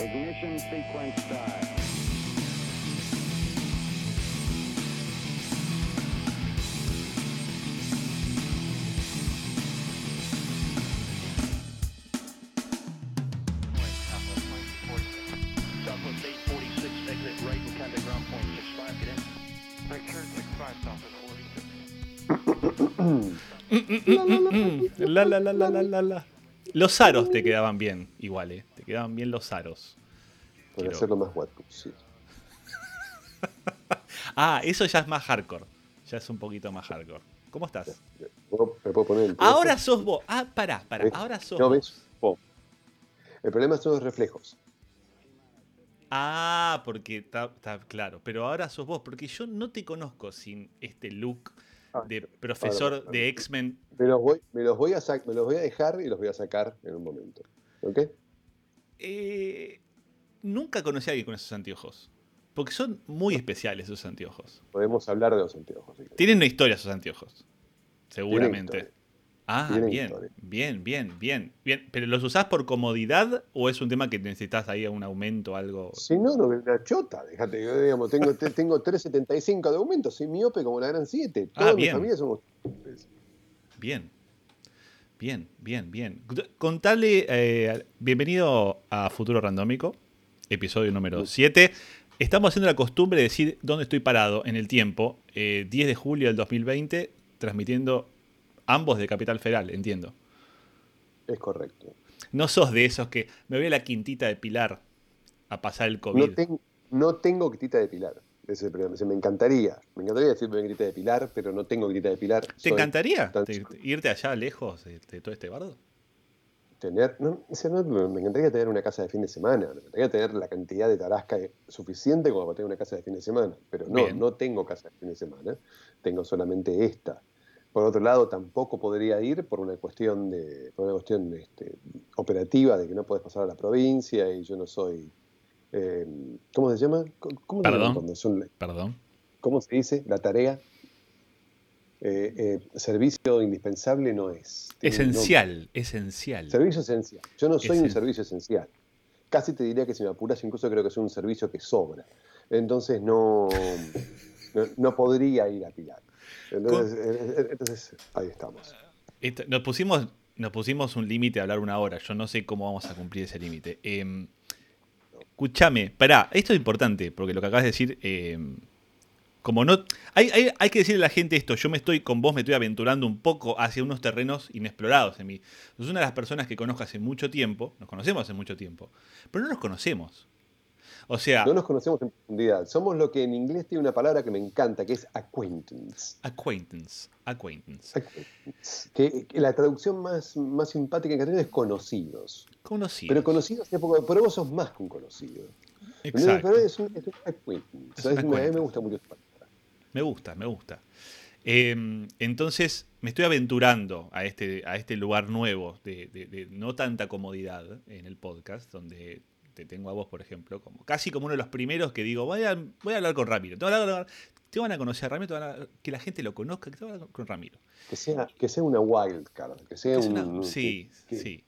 Ignition sequence start. Southwest 846, exit right and contact ground point 65, get in. Victor 65 Southwest 46. La, la, la, la, la, la, la. Los aros te quedaban bien, igual, ¿eh? Quedaban bien los aros. Para Quiero- hacerlo más guapo, sí. Ah, eso ya es más hardcore. Ya es un poquito más hardcore. ¿Cómo estás? ¿Puedo- ¿Me puedo poner el Ahora sos vos. Ah, pará, pará. ¿Ves? Ahora sos ¿No ves? El problema son los reflejos. Ah, porque está, claro. Pero ahora sos vos, porque yo no te conozco sin este look Ah, de profesor ahora, de X-Men. Me los voy, me los voy a sac- me los voy a dejar y los voy a sacar en un momento. ¿Ok? Eh, nunca conocí a alguien con esos anteojos. Porque son muy especiales esos anteojos. Podemos hablar de los anteojos. si. Tienen una historia esos anteojos. Seguramente. Ah, Tienen bien, historia. bien, bien, bien, bien. ¿Pero los usás por comodidad o es un tema que necesitas ahí un aumento, algo? Si no, no una chota. Déjate, yo, digamos, tengo, te- tengo 3.75 de aumento, soy miope como la gran 7. Ah, Toda mi bien. familia somos. Bien. Bien, bien, bien. Contale, eh, bienvenido a Futuro Randómico, episodio número 7. Estamos haciendo la costumbre de decir dónde estoy parado en el tiempo. eh, 10 de julio del 2020, transmitiendo ambos de Capital Federal, entiendo. Es correcto. No sos de esos que me voy a la quintita de Pilar a pasar el COVID. No, ten- no tengo grita de pilar. Ese problema. Se me encantaría. Me encantaría decirme grita de pilar, pero no tengo grita de pilar. ¿Te Soy encantaría tan- te- irte allá lejos de, de todo este bardo? Tener, no, me encantaría tener una casa de fin de semana, me encantaría tener la cantidad de tarasca suficiente como para tener una casa de fin de semana, pero no, Bien. no tengo casa de fin de semana, tengo solamente esta. Por otro lado, tampoco podría ir por una cuestión de, por una cuestión este, operativa de que no puedes pasar a la provincia y yo no soy, eh, ¿cómo se llama? ¿Cómo, se Perdón. son- Perdón. ¿Cómo se dice? La tarea. Eh, eh, servicio indispensable no es. Esencial, esencial. Servicio esencial. Yo no soy un servicio esencial. Casi te diría que si me apuras, incluso creo que soy un servicio que sobra. Entonces no, no, no podría ir a Pilar. Entonces, eh, entonces, ahí estamos. Nos, pusimos, nos pusimos un límite a hablar una hora. Yo no sé cómo vamos a cumplir ese límite. Eh, escúchame, pará, esto es importante, porque lo que acabas de decir, eh, como no. Hay, hay- hay que decirle a la gente esto. Yo me estoy con vos, me estoy aventurando un poco hacia unos terrenos inexplorados en mí. Sos una de las personas que conozco hace mucho tiempo, nos conocemos hace mucho tiempo, pero no nos conocemos. O sea, No nos conocemos en profundidad. Somos lo que en inglés tiene una palabra que me encanta, que es acquaintance. acquaintance, acquaintance. Acquaintance. Que, que la traducción más, más simpática en castellano es conocidos. Conocidos. Pero conocidos, pero vos sos más que un conocido. Exacto. Es un, es un acquaintance. Es un Es una- a mí me gusta mucho esa palabra. Me gusta, me gusta. Eh, entonces, me estoy aventurando a este, a este lugar nuevo de, de- de no tanta comodidad en el podcast, donde te tengo a vos, por ejemplo, como casi como uno de los primeros que digo, voy a, voy a hablar con Ramiro. Te van a, hablar- te van a conocer a Ramiro, te van a- que la gente lo conozca, que te van a hablar con Ramiro. Que sea, que sea una wild card, que sea Que es un, una- sí, que- sí. que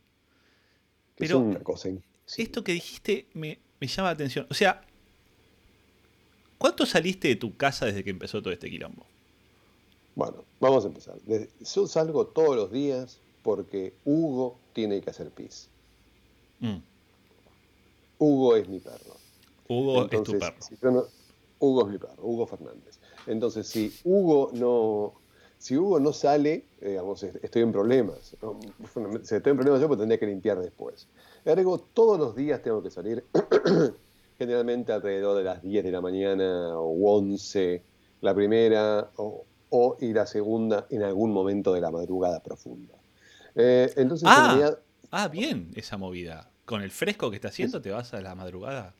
Pero una cosa sí. Esto que dijiste me, me llama la atención. O sea, ¿cuánto saliste de tu casa desde que empezó todo este quilombo? Bueno, vamos a empezar. Yo salgo todos los días porque Hugo tiene que hacer pis. Mm. Hugo es mi perro. Hugo es tu perro. si yo no- Hugo es mi perro, Hugo Fernández. Entonces, si Hugo no, si Hugo no sale, eh, digamos, est- estoy en problemas. ¿no? Si estoy en problemas yo, pues tendría que limpiar después. Ergo, todos los días tengo que salir, generalmente alrededor de las 10 de la mañana o 11, la primera, o, o y la segunda en algún momento de la madrugada profunda. Eh, entonces, en Ah. realidad, Ah, bien, esa movida. Con el fresco que está haciendo, te vas a la madrugada.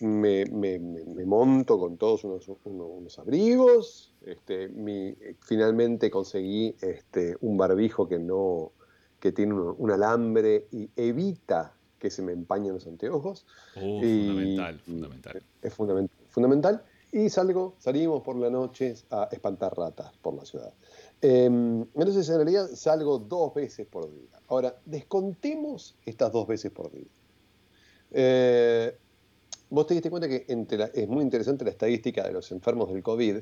me, me- me- monto con todos unos, unos- unos abrigos. Este, mi- finalmente conseguí este, un barbijo que no que tiene un, un alambre y evita que se me empañen los anteojos. Y- fundamental, fundamental. Es fundament- fundamental. Y salgo, salimos por la noche a espantar ratas por la ciudad. Eh, entonces, en realidad, salgo dos veces por día. Ahora, descontemos estas dos veces por día. Eh, vos te diste cuenta que entre la- es muy interesante la estadística de los enfermos del COVID.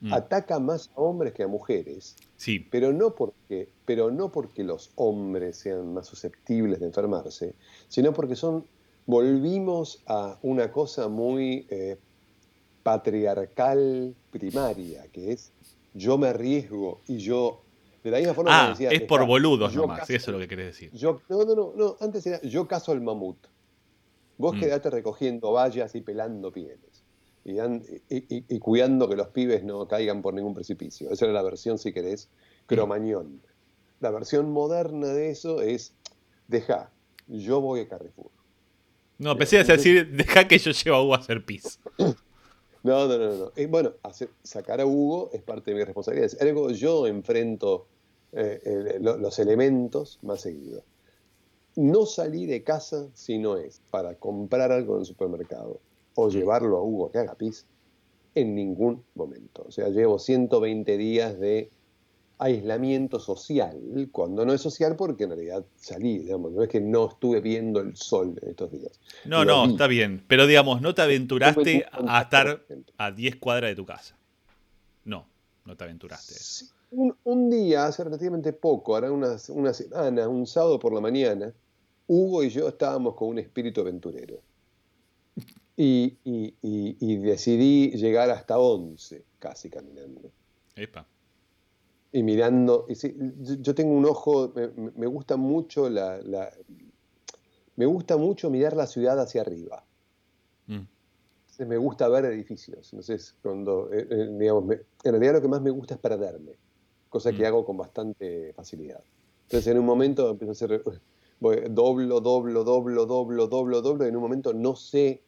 Mm. Ataca más a hombres que a mujeres, Sí, pero no, porque, pero no porque los hombres sean más susceptibles de enfermarse, sino porque son, volvimos a una cosa muy eh, patriarcal primaria, que es yo me arriesgo y yo, de la misma forma que Ah, decía, es por está, boludos nomás, caso- eso es lo que querés decir. yo, no, no, no, no, antes era yo caso al mamut. Vos Mm. quedate recogiendo vallas y pelando pieles. Y, an- y- y- y cuidando que los pibes no caigan por ningún precipicio. Esa era la versión, si querés, cromañón. La versión moderna de eso es, deja, yo voy a Carrefour. No, pensé a decir, deja que yo llevo a Hugo a hacer pis. No, no, no, no. Eh, bueno, hacer- sacar a Hugo es parte de mi responsabilidad. Ergo, yo enfrento eh, lo- los elementos más seguido. No salí de casa si no es para comprar algo en el supermercado o llevarlo a Hugo que haga pis en ningún momento. O sea, llevo 120 días de aislamiento social, cuando no es social porque en realidad salí, digamos, no es que no estuve viendo el sol en estos días. No, no, vi. está bien. Pero digamos, no te aventuraste a estar a 10 cuadras de tu casa. No, no te aventuraste. Sí, Un, un día, hace relativamente poco, ahora unas, una semana, un sábado por la mañana, Hugo y yo estábamos con un espíritu aventurero. Y, y- y- y decidí llegar hasta 11, casi caminando. Epa. Y mirando, y sí, yo, tengo un ojo, me, gusta mucho la, la- me gusta mucho mirar la ciudad hacia arriba. Mm. Entonces, me gusta ver edificios. Entonces, cuando, eh, eh, digamos, me- en realidad lo que más me gusta es perderme, cosa que Mm. hago con bastante facilidad. Entonces, en un momento empiezo a hacer, voy, doblo, doblo, doblo, doblo, doblo, doblo, y en un momento no sé,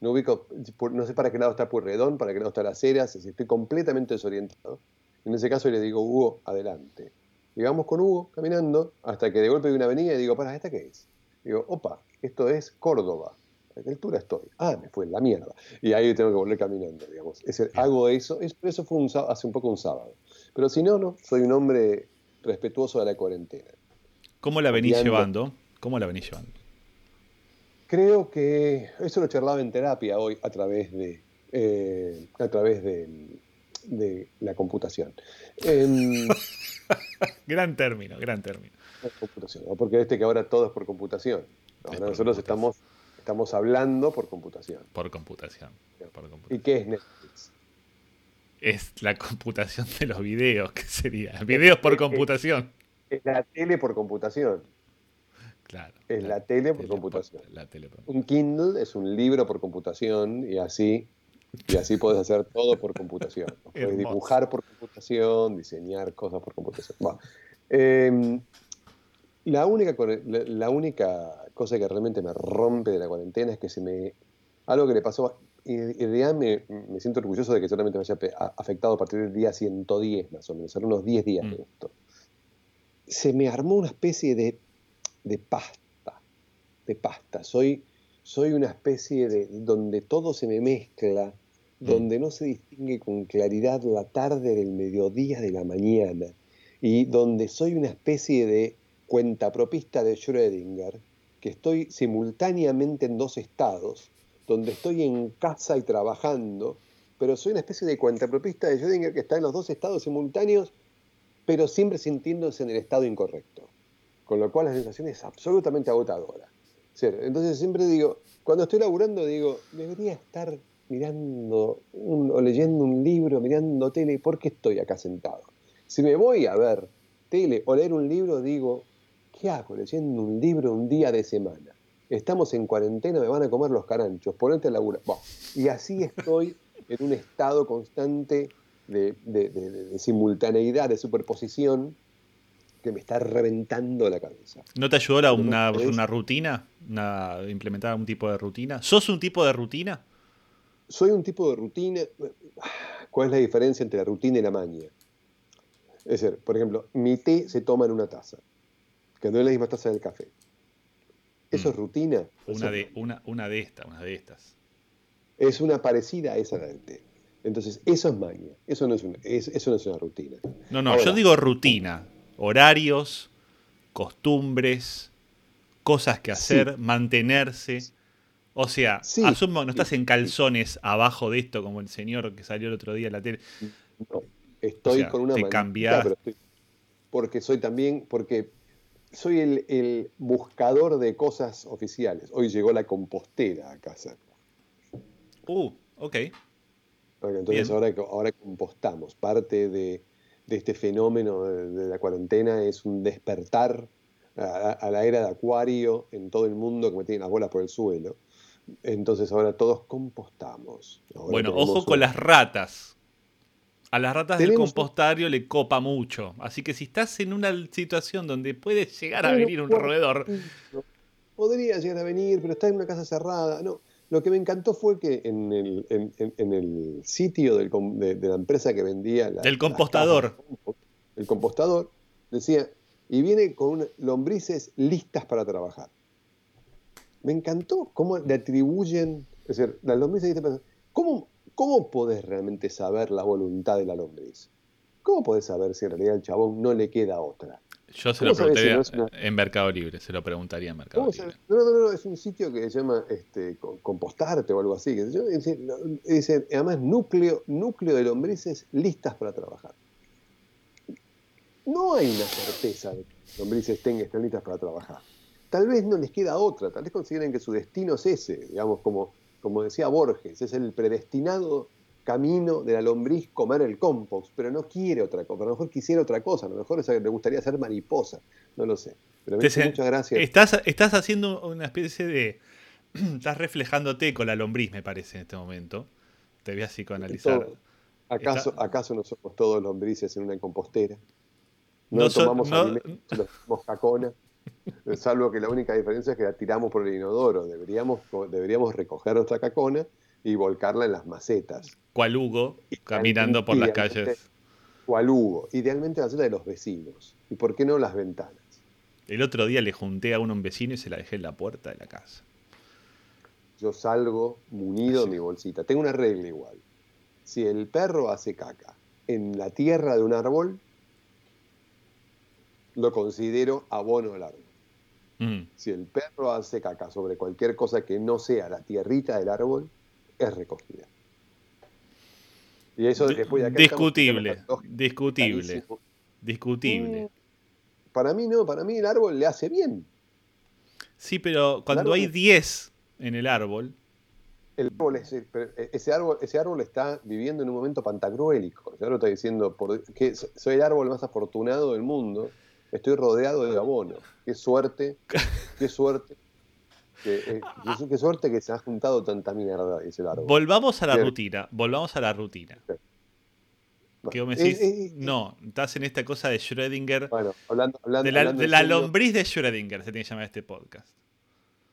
no ubico, no sé para qué lado está Purredón, para qué lado está las Heras, estoy completamente desorientado. En ese caso le digo, Hugo, adelante. Y vamos con Hugo caminando hasta que de golpe hay una avenida y digo, para, ¿esta qué es? Digo, opa, esto es Córdoba. ¿A qué altura estoy? Ah, me fue en la mierda. Y ahí tengo que volver caminando, digamos. Es Bien. hago eso, es- eso fue un, hace un poco un sábado. Pero si no, no, soy un hombre respetuoso de la cuarentena. ¿Cómo la venís llevando? ¿Cómo la venís llevando? Creo que eso lo charlaba en terapia hoy a través de, eh, a través de, de la computación. Em, Gran término, gran término. computación, ¿no? porque este que ahora todo es por computación. Es Ahora por nosotros computación. estamos, estamos hablando por computación. Por computación. por ¿Y qué es Netflix? Es la computación de los videos, ¿qué sería? Videos por computación. Es la tele por computación. Claro. Es la tele por tele computación. la tele por- Un Kindle es un libro por computación y así, y así puedes hacer todo por computación. Puedes Hermoso. dibujar por computación, diseñar cosas por computación. Bueno, eh, la, única, la, la única cosa que realmente me rompe de la cuarentena es que se me... Algo que le pasó, y en realidad me, me siento orgulloso de que solamente me haya afectado a partir del día 110 más o menos, eran unos 10 días de Mm. esto. Se me armó una especie de, de pasta, de pasta. Soy, soy una especie de donde todo se me mezcla, donde no se distingue con claridad la tarde del mediodía de la mañana, y donde soy una especie de cuentapropista de Schrödinger, que estoy simultáneamente en dos estados, donde estoy en casa y trabajando, pero soy una especie de cuentapropista de Schrödinger que está en los dos estados simultáneos, pero siempre sintiéndose en el estado incorrecto. Con lo cual la sensación es absolutamente agotadora. Entonces siempre digo, cuando estoy laburando digo, debería estar mirando un- o leyendo un libro, mirando tele, ¿por qué estoy acá sentado? Si me voy a ver tele o leer un libro, digo, ¿qué hago leyendo un libro un día de semana? Estamos en cuarentena, me van a comer los caranchos, ponete a laburar. Buah. Y así estoy en un estado constante de, de- de- de- de simultaneidad, de superposición, que me está reventando la cabeza. ¿No te ayudó la- una, una rutina? Una, ¿Implementar un tipo de rutina? ¿Sos un tipo de rutina? Soy un tipo de rutina. ¿Cuál es la diferencia entre la rutina y la maña? Es decir, por ejemplo, mi té se toma en una taza, que no es la misma taza del café. ¿Eso Mm. es rutina? Eso Una es de, una, una de estas, una de estas. Es una parecida a esa del té. Entonces, eso es maña. Eso no es una, es- eso no es una rutina. No, no, Ahora- yo digo rutina. Horarios, costumbres, cosas que hacer, mantenerse. O sea, Sí, asumo, no estás en calzones abajo de esto como el señor que salió el otro día en la tele. No, estoy O sea, con una te mantita, cambiás. pero estoy- porque soy también, porque soy el, el buscador de cosas oficiales. Hoy llegó la compostera a casa. Uh, ok. Entonces ahora, ahora compostamos. Parte de, de este fenómeno de, de la cuarentena es un despertar a, a la era de acuario en todo el mundo que me tienen las bolas por el suelo. Entonces ahora todos compostamos. Ahora Bueno, ojo con las ratas. A las ratas del compostario le copa mucho. Así que si estás en una situación donde puede llegar a venir un bueno, roedor. Podría llegar a venir, pero está en una casa cerrada. No, lo que me encantó fue que en el, en, en- en el sitio del de, de la empresa que vendía la- Del compostador. cajas el compostador decía, y viene con una- lombrices listas para trabajar. Me encantó cómo le atribuyen, es decir, lombrices listas para ¿Cómo, ¿Cómo podés realmente saber la voluntad de la lombriz? ¿Cómo podés saber si en realidad al chabón no le queda otra? yo se ¿Cómo lo sabes si preguntaría no una- en Mercado Libre. Se lo preguntaría en Mercado ¿Cómo Libre. No, no, no, es un sitio que se llama este, co- Compostarte o algo así. que Dice, además, núcleo, núcleo de lombrices listas para trabajar. No hay una certeza de que las lombrices estén, estén listas para trabajar. Tal vez no les queda otra, tal vez consideren que su destino es ese, digamos, como, como decía Borges, es el predestinado camino de la lombriz comer el compost, pero no quiere otra cosa, a lo mejor quisiera otra cosa, a lo mejor le gustaría ser mariposa, no lo sé. Pero me Te hizo se- mucha gracia. Estás, estás haciendo una especie de. estás reflejándote con la lombriz, me parece, en este momento. Te voy a psicoanalizar. Todo. ¿Acaso, Está- ¿Acaso no somos todos lombrices en una compostera? No, No so- tomamos no- alimentos, los tomamos cacona, salvo que la única diferencia es que la tiramos por el inodoro. Deberíamos, deberíamos recoger nuestra cacona y volcarla en las macetas. Cual Hugo, caminando por las calles. Al Hugo. Idealmente la maceta de los vecinos. ¿Y por qué no las ventanas? El otro día le junté a uno un vecino y se la dejé en la puerta de la casa. Yo salgo munido Así. en mi bolsita. Tengo una regla igual. Si el perro hace caca en la tierra de un árbol, lo considero abono al árbol. Mm. Si el perro hace caca sobre cualquier cosa que no sea la tierrita del árbol, es recogida. Y eso después de acá discutible, discutible, clarísimo. discutible. Mm, Para mí no, para mí el árbol le hace bien. Sí, pero cuando árbol hay es- 10 en el árbol, El árbol es- pero ese, árbol, ese árbol está viviendo en un momento pantagruélico. Ese árbol está diciendo por, que so- soy el árbol más afortunado del mundo. Estoy rodeado de abono. Qué suerte, qué suerte. que- eh, qué, qué suerte que se ha juntado tanta mierda, el árbol. volvamos a la rutina, volvamos a la rutina. Bueno, Que vos me eh, decís, eh, eh, no, estás en esta cosa de Schrödinger, Bueno, hablando, hablando, de la, hablando de la serio, lombriz de Schrödinger, se tiene que llamar este podcast.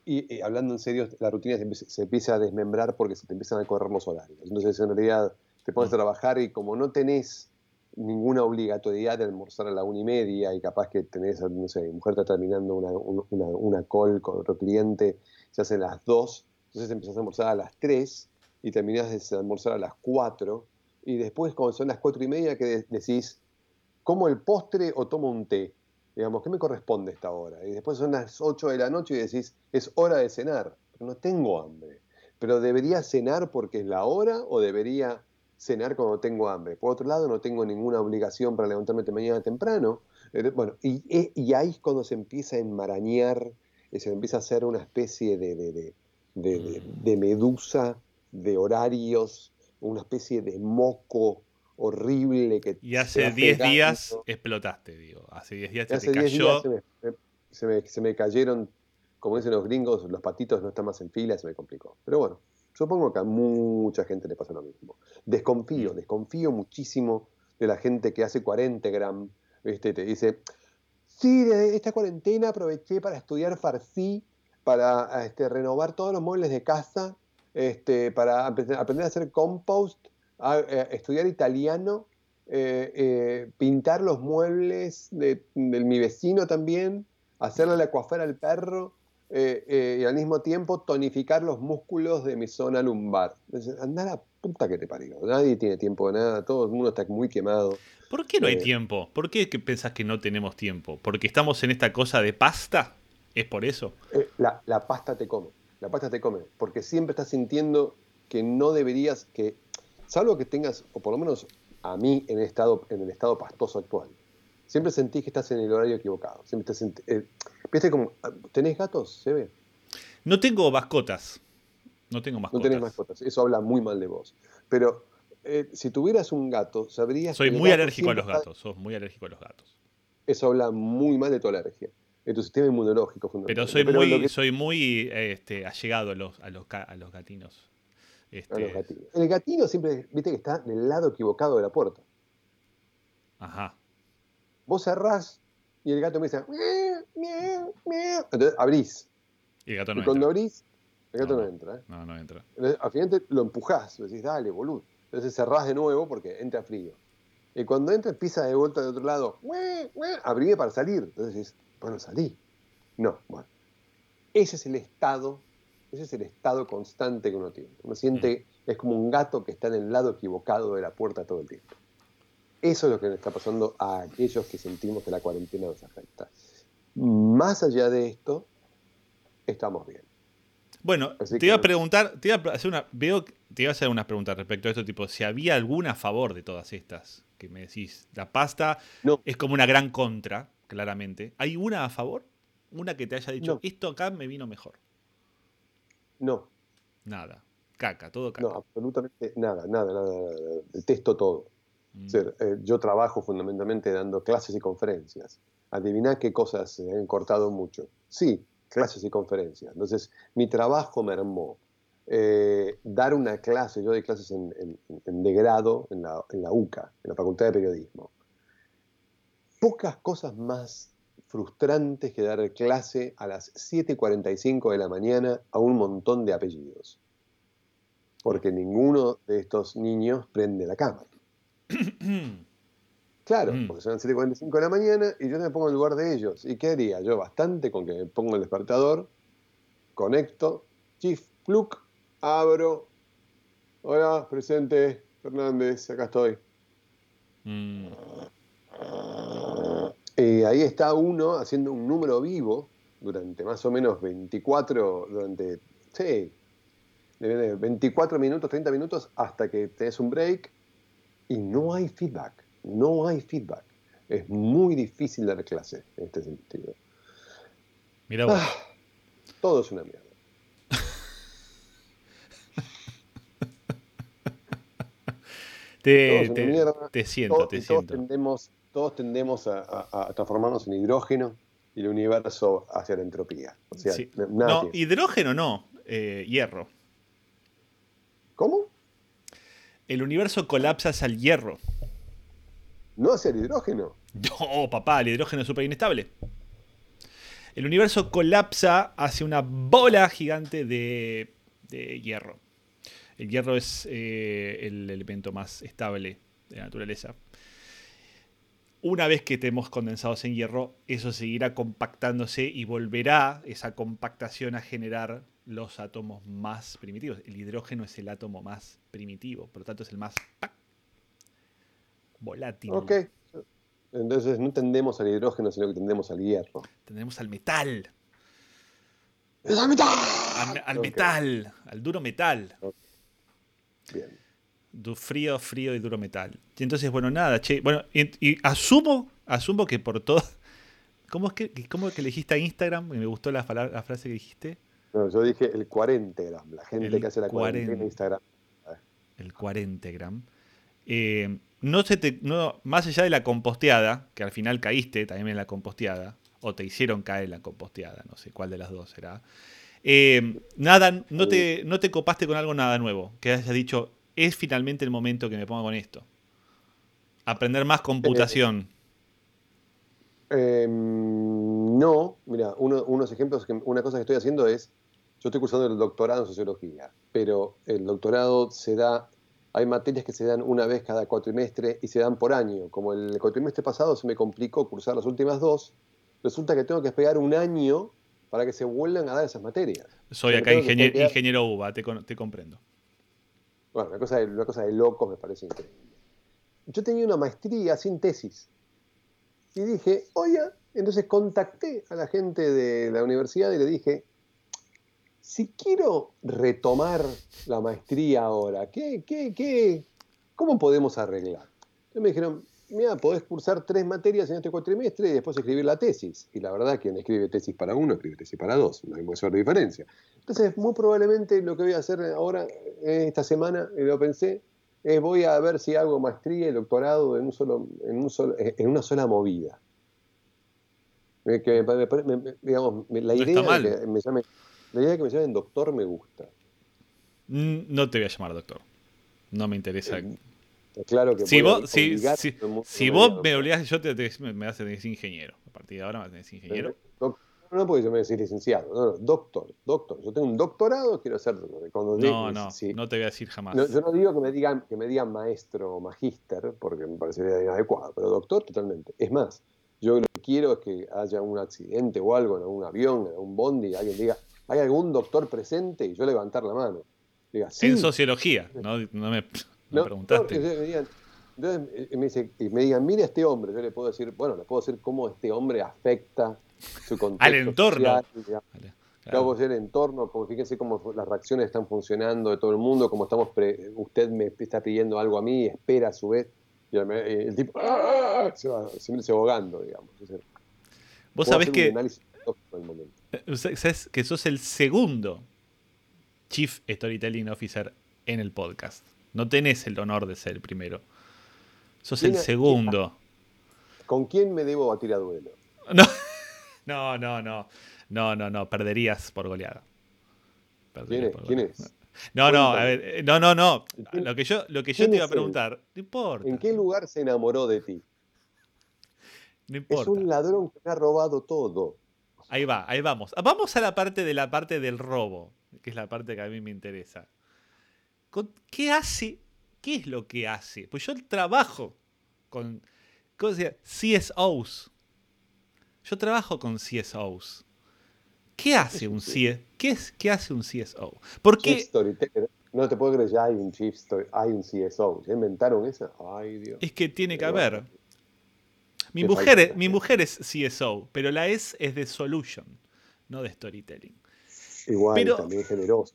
Y, y hablando en serio, la rutina se, empieza- se empieza a desmembrar porque se te empiezan a correr los horarios. Entonces, en realidad, te pones a Mm. trabajar y como no tenés ninguna obligatoriedad de almorzar a la una y media y capaz que tenés, no sé, mujer está terminando una, un- una, una call con otro cliente, se hacen las dos, entonces empezás a almorzar a las tres y terminás de almorzar a las cuatro y después cuando son las cuatro y media que de- decís, ¿como el postre o tomo un té? Digamos, ¿qué me corresponde esta hora? Y después son las 8 de la noche y decís, es hora de cenar. Pero no tengo hambre. Pero debería cenar porque es la hora o debería cenar cuando tengo hambre. Por otro lado, no tengo ninguna obligación para levantarme mañana temprano. Eh, Bueno, y, y- y ahí es cuando se empieza a enmarañar, eh, se empieza a hacer una especie de, de- de- de- medusa de horarios, una especie de moco horrible que Y hace va 10 pegando. días explotaste, digo. Hace 10 días se Hace te 10 cayó. días se me, se, me, se me cayeron, como dicen los gringos, los patitos no están más en fila, se me complicó. Pero bueno, supongo que a mucha gente le pasa lo mismo. Desconfío, Mm. desconfío muchísimo de la gente que hace 40 gram, ¿viste? te dice, sí, de esta cuarentena aproveché para estudiar farsi, para este, renovar todos los muebles de casa, este, para apre- aprender a hacer compost, a- eh, estudiar italiano, eh, eh, pintar los muebles de, de mi vecino también, hacerle la coafera al perro eh, eh, y al mismo tiempo tonificar los músculos de mi zona lumbar. Entonces, Anda a la puta que te parió. Nadie tiene tiempo de nada, todo el mundo está muy quemado. ¿Por qué no hay Eh. tiempo? ¿Por qué pensás que no tenemos tiempo? ¿Porque estamos en esta cosa de pasta? ¿Es por eso? La, la pasta te come. la pasta te come, porque siempre estás sintiendo que no deberías, que, salvo que tengas, o por lo menos a mí en el estado, en el estado pastoso actual, siempre sentís que estás en el horario equivocado. Siempre eh, ¿Viste como, ¿tenés gatos? ¿Se ve? No tengo mascotas. No tengo No mascotas. tenés mascotas, eso habla muy mal de vos. Pero eh, si tuvieras un gato, sabrías Soy que muy alérgico a los gatos. Sos muy alérgico a los gatos. Eso habla muy mal de tu alergia, de tu sistema inmunológico Pero fundamentalmente. soy muy, que- soy muy este, allegado a los, a los, a los gatinos. a Este, los gatinos. El gatino siempre, viste que está del lado equivocado de la puerta. Ajá. Vos cerrás y el gato me dice, miau, miau. Entonces abrís. Y el gato no y cuando entra. abrís, el gato No, no, no. entra. ¿eh? No, no entra. Entonces, al final te lo empujás, le decís, dale, boludo. Entonces cerrás de nuevo porque entra frío. Y cuando entra, empieza de vuelta de otro lado, abrime para salir. Entonces decís, bueno, salí. No, bueno. Ese es el estado, ese es el estado constante que uno tiene. Uno siente, es como un gato que está en el lado equivocado de la puerta todo el tiempo. Eso es lo que le está pasando a aquellos que sentimos que la cuarentena nos afecta. Más allá de esto, estamos bien. Bueno, Así te iba a preguntar, te iba a hacer una, veo, te iba a hacer unas preguntas respecto a esto, tipo, si había alguna a favor de todas estas, que me decís, la pasta No. es como una gran contra, claramente. ¿Hay una a favor? Una que te haya dicho, No. esto acá me vino mejor. No, Nada. Caca, todo caca. no, absolutamente nada, nada, nada, nada. Detesto todo. Mm. Eh, yo trabajo fundamentalmente dando clases y conferencias. Adiviná qué cosas se han cortado mucho. Sí, clases y conferencias. Entonces, mi trabajo mermó. Eh, dar una clase, yo doy clases en de grado en la, en la UCA, en la Facultad de Periodismo. Pocas cosas más frustrantes que dar clase a las 7.45 de la mañana a un montón de apellidos. Porque ninguno de estos niños prende la cámara. Claro, Mm. porque son las 7.45 de la mañana y yo me pongo en el lugar de ellos. ¿Y qué haría? Yo bastante con que me pongo el despertador, conecto, chief, pluk, abro. Hola, presente, Fernández, acá estoy. Mm. Y ahí está uno haciendo un número vivo durante más o menos 24, durante, sí, de 24 minutos, 30 minutos, hasta que tenés un break y no hay feedback, no hay feedback. Es muy difícil dar clase en este sentido. Mira vos. Ah, todo es una mierda. te, te- mierda. te siento, Todos- te y todos siento. tendemos, todos tendemos a, a- a transformarnos en hidrógeno y el universo hacia la entropía. O sea, Sí. nada No, tiene. hidrógeno no, eh, hierro. ¿Cómo? El universo colapsa hacia el hierro. No hacia el hidrógeno. No, papá, el hidrógeno es súper inestable. El universo colapsa hacia una bola gigante de, de hierro. El hierro es eh, el elemento más estable de la naturaleza. Una vez que estemos condensados en hierro, eso seguirá compactándose y volverá esa compactación a generar los átomos más primitivos. El hidrógeno es el átomo más primitivo, por lo tanto es el más ¡pac! volátil. Ok. Entonces no tendemos al hidrógeno, sino que tendemos al hierro. Tenemos al metal. ¡Es! Al, al Ok, metal. Al duro metal. Bien. Du frío, frío y duro metal. Y entonces, bueno, nada, che. Bueno, y, y asumo, asumo que por todo. ¿Cómo es que, cómo es que elegiste a Instagram? Me gustó la frase que dijiste. No, yo dije el 40 gram, la gente El que hace la cuarentena en 40. Instagram. El 40 gram. Eh, no se te, no, más allá de la composteada, que al final caíste también en la composteada, o te hicieron caer en la composteada, no sé cuál de las dos será. Eh, nada, no te, no te copaste con algo nada nuevo, que hayas dicho, es finalmente el momento que me ponga con esto. Aprender más computación. Eh, no, mira, uno- unos ejemplos, que, una cosa que estoy haciendo es, yo estoy cursando el doctorado en sociología, pero el doctorado se da, hay materias que se dan una vez cada cuatrimestre y se dan por año. Como el cuatrimestre pasado se me complicó cursar las últimas dos, resulta que tengo que esperar un año para que se vuelvan a dar esas materias. Soy acá que ingeniero UBA, te comprendo. Bueno, una cosa, de, una cosa de locos me parece increíble. Yo tenía una maestría sin tesis. Y dije, oye, entonces contacté a la gente de la universidad y le dije, si quiero retomar la maestría ahora, ¿qué, qué, qué, ¿cómo podemos arreglar? Entonces me dijeron, mira, podés cursar tres materias en este cuatrimestre y después escribir la tesis. Y la verdad, quien escribe tesis para uno, escribe tesis para dos, no hay mucha diferencia. Entonces, muy probablemente lo que voy a hacer ahora, eh, esta semana, y lo pensé, es voy a ver si hago maestría y doctorado en, en una sola movida. Eh, que me- me- me- digamos, me- la, idea de que me llame- la idea de que me llamen doctor me gusta. Mm, No te voy a llamar doctor. No me interesa. Eh, claro que Si vos, si, si- vos me obligás, yo te, te- me vas a decir ingeniero. A partir de ahora me vas a decir ingeniero. Doc- No, porque yo me decís licenciado, no, no, doctor, doctor. Yo tengo un doctorado, quiero ser doctor. Cuando No, no, sí. no te voy a decir jamás. No, yo no digo que me digan que me digan maestro o magíster, porque me parecería inadecuado, pero doctor totalmente. Es más, yo lo que quiero es que haya un accidente o algo en algún avión, en algún bondi, alguien diga, ¿hay algún doctor presente? Y yo levantar la mano. Diga, sí. En sociología, no, no me, no preguntaste. no, que me digan- entonces eh, me, dice, y me digan, mire a este hombre, yo le puedo decir, bueno, le puedo decir cómo este hombre afecta su contexto Al entorno. social, Claro. el entorno, como fíjense cómo las reacciones están funcionando de todo el mundo, cómo estamos, pre- usted me está pidiendo algo a mí, espera a su vez, y el, el tipo ¡ah! se va se, ahogando, digamos. Vos sabés que, momento. eh, sabés que sos el segundo Chief Storytelling Officer en el podcast. No tenés el honor de ser el primero. Sos el segundo. ¿Con quién me debo batir a duelo? No, no, no, no. No, no, no. Perderías por goleada. ¿Quién Perderías es? por ¿Quién goleada. es? No, no, a ver, eh, no, no, no. ¿Quién- Lo que yo, lo que yo te iba a es preguntar, no importa. ¿En qué lugar se enamoró de ti? No Es importa. un ladrón que me ha robado todo. Ahí va, ahí vamos. Ah, Vamos a la parte de la parte del robo, que es la parte que a mí me interesa. ¿Qué hace? ¿Qué es lo que hace? Pues yo trabajo con ¿cómo se llama? CSOs. Yo trabajo con CSOs. ¿Qué hace un CS? ¿Qué, es, ¿Qué hace un CSO? Porque. No te puedo creer, ya hay un Chief Story, hay un CSO. ¿Ya inventaron esa? Ay, Dios. es que tiene que Pero haber. Mi mujer, falta. mi mujer es CSO, pero la S es de solution, no de storytelling. Igual, pero- también generoso.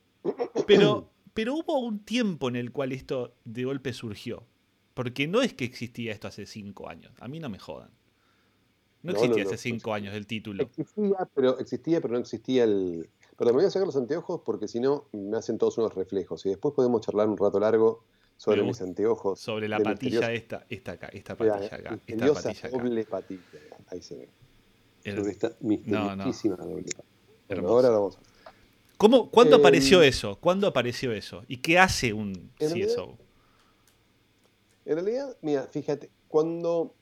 Pero, pero hubo un tiempo en el cual esto de golpe surgió. Porque no es que existía esto hace cinco años. A mí no me jodan. No No, existía no, no. hace cinco años el título. Existía, pero existía, pero no existía el. Perdón, me voy a sacar los anteojos porque si no me hacen todos unos reflejos. Y después podemos charlar un rato largo sobre mis anteojos. Sobre la patilla esta, esta acá, esta patilla acá, esta patilla acá. doble patilla. Ahí se ve. El- esta misteriosísima doble patilla. Ahora vamos. ¿Cómo, ¿Cuándo Eh, apareció eso? ¿Cuándo apareció eso? ¿Y qué hace un En realidad- CSO? En realidad, mira, fíjate, cuando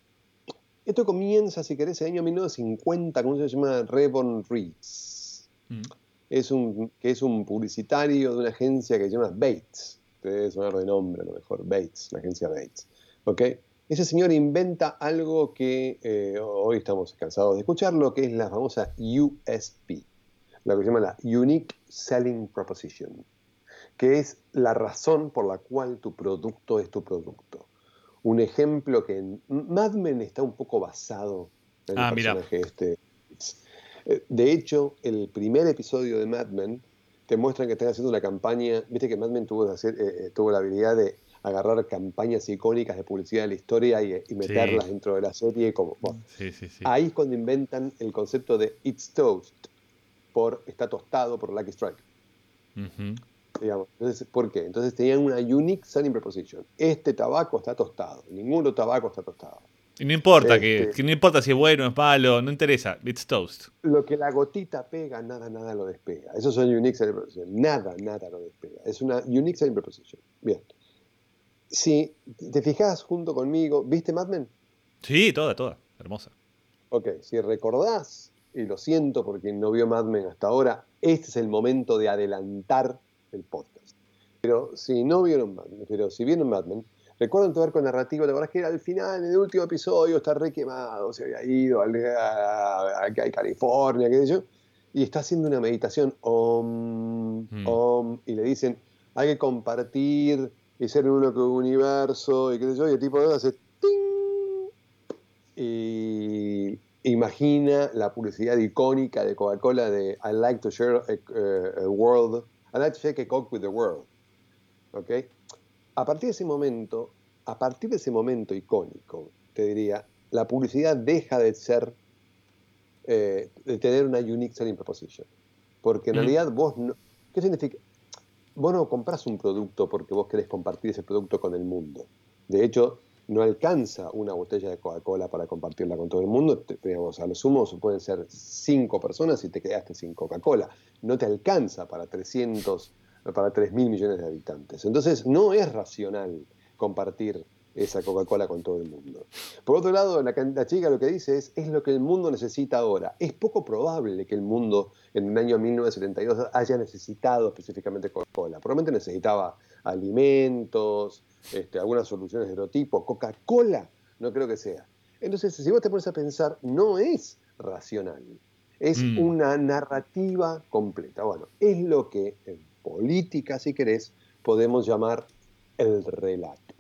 esto comienza, si querés, en el año 1950, ¿cómo se llama? Reborn Reeds. Mm. Es un, que es un publicitario de una agencia que se llama Bates. Te debe sonar de nombre a lo mejor, Bates, la agencia Bates. ¿Ok? Ese señor inventa algo que eh, hoy estamos cansados de escucharlo, que es la famosa USP, lo que se llama la Unique Selling Proposition, que es la razón por la cual tu producto es tu producto. Un ejemplo que en Mad Men está un poco basado en el Ah, mira. personaje este. Eh, De hecho, el primer episodio de Mad Men te muestran que están haciendo una campaña. Viste que Mad Men tuvo, hacer, eh, eh, tuvo la habilidad de agarrar campañas icónicas de publicidad de la historia y, y meterlas dentro de la serie. Como, bueno, Sí, sí, sí. Ahí es cuando inventan el concepto de It's Toast, por está tostado por Lucky Strike. Digamos. Entonces, ¿por qué? Entonces tenían una unique selling proposition. Este tabaco está tostado, ningún otro tabaco está tostado. Y no importa que, Este- que no importa si es bueno, es malo, no interesa. It's toast. Lo que la gotita pega, nada, nada lo despega. Esos son unique selling proposition. Nada, nada lo despega. Es una unique selling proposition. Bien. Si te fijas junto conmigo, ¿viste Mad Men? Sí, toda, toda. Hermosa. Ok, si recordás, y lo siento por quien no vio Mad Men hasta ahora, este es el momento de adelantar el podcast. Pero si no vieron Mad Men, pero si vieron Mad Men, recuerdan tu arco narrativo, la verdad es que al final, en el último episodio, está re quemado, se había ido a, a- a California, qué sé yo, y está haciendo una meditación, om, Mm. om, y le dicen, hay que compartir y ser uno con el universo, y qué sé yo, y el tipo hace ting, y imagina la publicidad icónica de Coca-Cola de I like to share a, a world, I like to shake a Coke with the world. ¿Ok? A partir de ese momento, a partir de ese momento icónico, te diría, la publicidad deja de ser, eh, de tener una unique selling proposition. Porque en Mm. realidad vos no, ¿qué significa? Vos no compras un producto porque vos querés compartir ese producto con el mundo. De hecho, no alcanza una botella de Coca-Cola para compartirla con todo el mundo. Te- a lo sumo pueden ser cinco personas y te quedaste sin Coca-Cola. No te alcanza para 300, para 3 mil millones de habitantes. Entonces, no es racional compartir esa Coca-Cola con todo el mundo. Por otro lado, la, la chica lo que dice es, es lo que el mundo necesita ahora. Es poco probable que el mundo en el año 1972 haya necesitado específicamente Coca-Cola. Probablemente necesitaba alimentos, este, algunas soluciones de otro tipo. Coca-Cola no creo que sea. Entonces, si vos te pones a pensar, no es racional. Es Mm. una narrativa completa. Bueno, es lo que en política, si querés, podemos llamar el relato.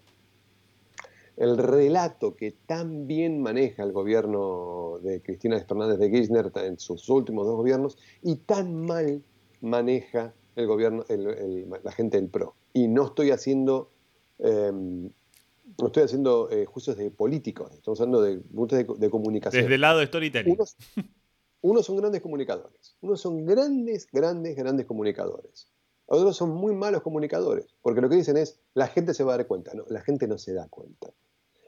El relato que tan bien maneja el gobierno de Cristina Fernández de Kirchner en sus últimos dos gobiernos y tan mal maneja el gobierno, el- el- la gente del PRO. Y no estoy haciendo, eh, no estoy haciendo eh, juicios de políticos, estamos hablando de, de, de comunicación. Desde el lado de storytelling. Unos, unos son grandes comunicadores, unos son grandes, grandes, grandes comunicadores. Otros son muy malos comunicadores, porque lo que dicen es, la gente se va a dar cuenta, no, la gente no se da cuenta.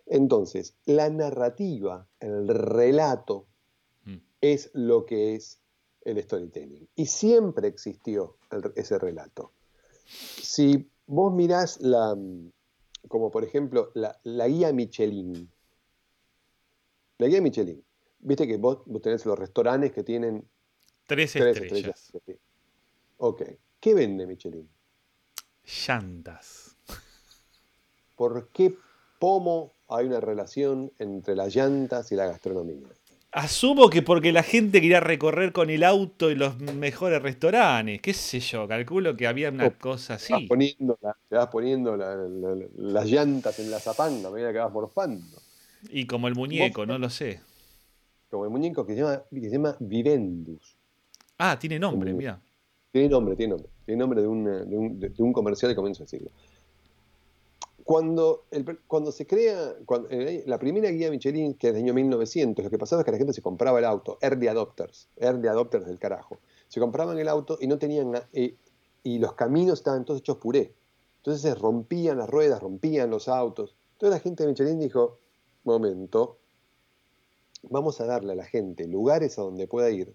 Entonces, la narrativa, el relato, Mm. es lo que es el storytelling. Y siempre existió el- ese relato. Si vos mirás la, como por ejemplo, la, la guía Michelin, la guía Michelin, viste que vos, vos tenés los restaurantes que tienen Tres tres estrellas. estrellas. Ok, ¿qué vende Michelin? Llantas. ¿Por qué pomo hay una relación entre las llantas y la gastronomía? Asumo que porque la gente quería recorrer con el auto y los mejores restaurantes. ¿Qué sé yo? Calculo que había una Oh, cosa Te vas así. poniendo, la- te vas poniendo la- la- la- las llantas en la zapanga a medida que vas morfando. Y como el muñeco, no lo sé. Como el muñeco que se llama, que se llama Vivendus. Ah, tiene nombre, mira. Tiene nombre, tiene nombre. Tiene nombre de un, de un, de un comercial de comienzo del siglo. Cuando, el- cuando se crea, cuando- eh, la primera guía Michelin, que es del año 1900, lo que pasaba es que la gente se compraba el auto, early adopters, early adopters del carajo. Se compraban el auto y no tenían, eh, y los caminos estaban todos hechos puré. Entonces se rompían las ruedas, rompían los autos. Entonces la gente de Michelin dijo, momento, vamos a darle a la gente lugares a donde pueda ir,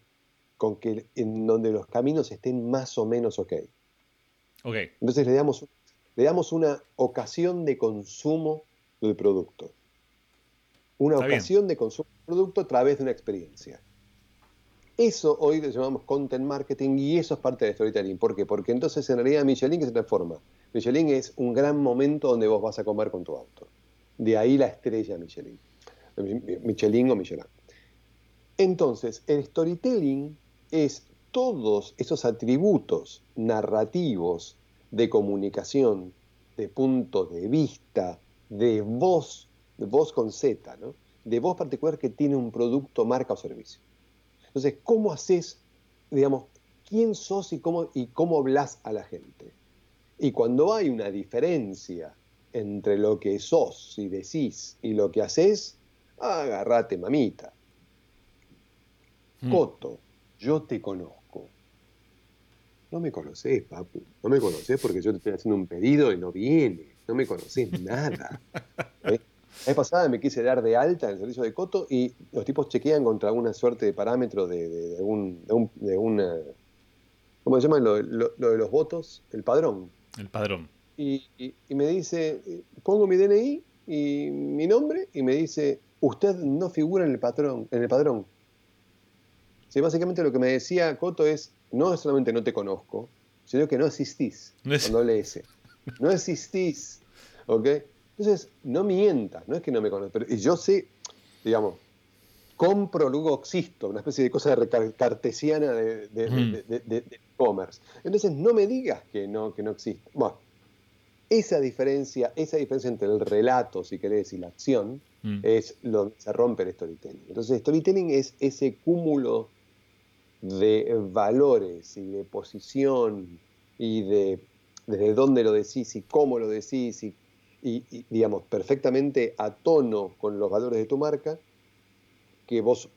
con que en donde los caminos estén más o menos ok. Ok. Entonces le damos, le damos una ocasión de consumo del producto. Una Está bien. ocasión de consumo del producto a través de una experiencia. Eso hoy le llamamos content marketing y eso es parte de storytelling. ¿Por qué? Porque entonces en realidad Michelin que se transforma. Michelin es un gran momento donde vos vas a comer con tu auto. De ahí la estrella Michelin. Michelin o Michelin. Entonces, el storytelling es todos esos atributos narrativos de comunicación, de punto de vista, de voz, de voz con Z, ¿no? de voz particular que tiene un producto, marca o servicio. Entonces, ¿cómo haces, digamos, quién sos y cómo, y cómo hablas a la gente? Y cuando hay una diferencia entre lo que sos y decís y lo que haces, agarrate, mamita. Mm. Coto, yo te conozco. No me conoces, papu. No me conoces porque yo te estoy haciendo un pedido y no viene. No me conoces nada. ¿Eh? La vez pasada me quise dar de alta en el servicio de Coto y los tipos chequean contra alguna suerte de parámetro de, de, de un, de, un, de una. ¿Cómo se llama? Lo, lo- lo de los votos, el padrón. El padrón. Y, y- y me dice, pongo mi DNI y mi nombre y me dice, usted no figura en el patrón, en el padrón. Sí, básicamente lo que me decía Coto es, no solamente no te conozco, sino que no existís. No es- Con doble S. No existís. ¿Ok? Entonces, no mientas, no es que no me conozcas. Pero, y yo sé, digamos, compro, luego existo, una especie de cosa cartesiana de, de, Mm. de- de- e-commerce. Entonces, no me digas que no, que no existe. Bueno, esa diferencia, esa diferencia entre el relato, si querés, y la acción, Mm. es lo que se rompe el storytelling. Entonces, storytelling es ese cúmulo de valores y de posición y de desde dónde lo decís y cómo lo decís y, y- y, digamos, perfectamente a tono con los valores de tu marca que vos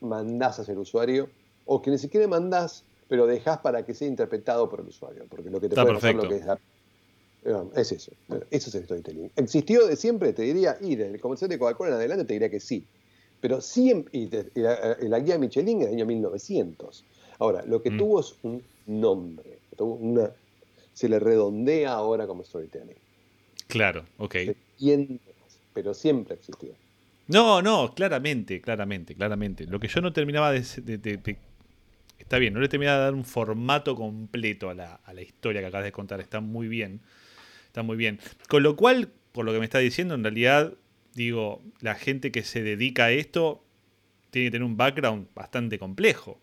mandás hacia el usuario o que ni siquiera mandás, pero dejás para que sea interpretado por el usuario. Porque lo que te Está puede pasar perfecto. lo que es la- es eso, eso es el storytelling. ¿Existió de siempre? Te diría, y desde el comercial de Coca-Cola en adelante te diría que sí. Pero siempre, y, la, la guía Michelin en el año 1900. Ahora, lo que Mm. tuvo es un nombre, tuvo una, se le redondea ahora como storytelling. Claro, ok. Pero siempre existió. No, no, claramente, claramente, claramente. Lo que yo no terminaba de, de- de- de- Está bien, no le terminaba de dar un formato completo a la, a la historia que acabas de contar. Está muy bien. Está muy bien. Con lo cual, por lo que me está diciendo, en realidad, digo, la gente que se dedica a esto tiene que tener un background bastante complejo.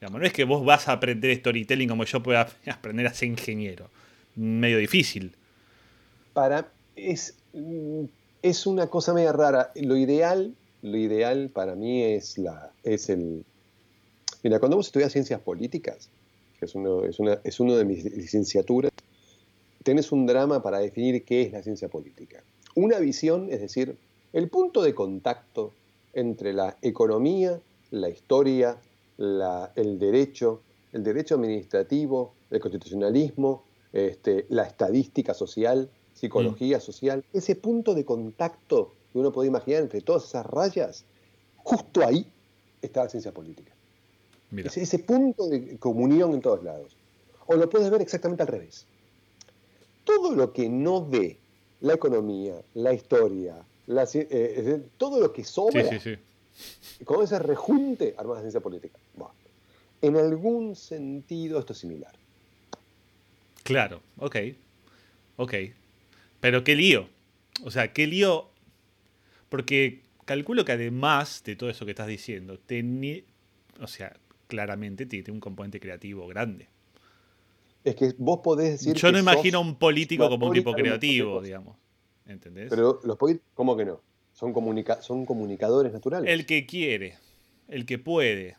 No es que vos vas a aprender storytelling como yo pueda aprender a ser ingeniero. Medio difícil. Para, es, es una cosa media rara. Lo ideal, lo ideal para mí es, la, es el... Mira, cuando vos estudias ciencias políticas, que es uno, es, una, es uno de mis licenciaturas, tenés un drama para definir qué es la ciencia política. Una visión, es decir, el punto de contacto entre la economía, la historia, la- el derecho, el derecho administrativo, el constitucionalismo, este, la estadística social, psicología social, ese punto de contacto que uno puede imaginar entre todas esas rayas, justo ahí está la ciencia política. Mira. Ese, ese punto de comunión en todos lados. O lo puedes ver exactamente al revés. Todo lo que no ve la economía, la historia, la eh, todo lo que Sí, sobra, sí, sí. con ese rejunte arma la ciencia política. Bueno, en algún sentido esto es similar. Claro, ok. Ok. Pero qué lío. O sea, qué lío. Porque calculo que además de todo eso que estás diciendo, teni- o sea, claramente tiene un componente creativo grande. Es que vos podés decir Yo no imagino a un político como un tipo creativo, digamos. ¿Entendés? Pero los políticos, ¿cómo que no? Son, comunica- son comunicadores naturales. el que quiere, el que puede.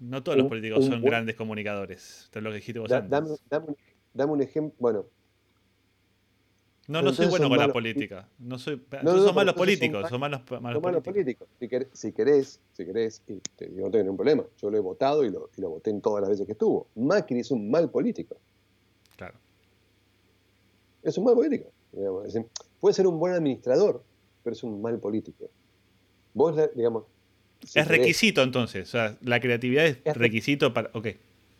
No todos los Un- políticos un son buen- grandes comunicadores. Esto es lo que dijiste vos Da- antes. dame, dame dame un ejemplo. Bueno, no, no soy bueno son con la malos política. No soy, no, pero son malos son políticos, mal- son malos, malos son malos políticos. políticos. Si querés, si querés, y te digo, no tengo ningún problema. Yo lo he votado y lo, y lo voté en todas las veces que estuvo. Macri es un mal político. Claro. Es un mal político. digamos. Decir, puede ser un buen administrador, pero es un mal político. Vos, digamos. si es requisito entonces. O sea, la creatividad es Es re- requisito para. Ok.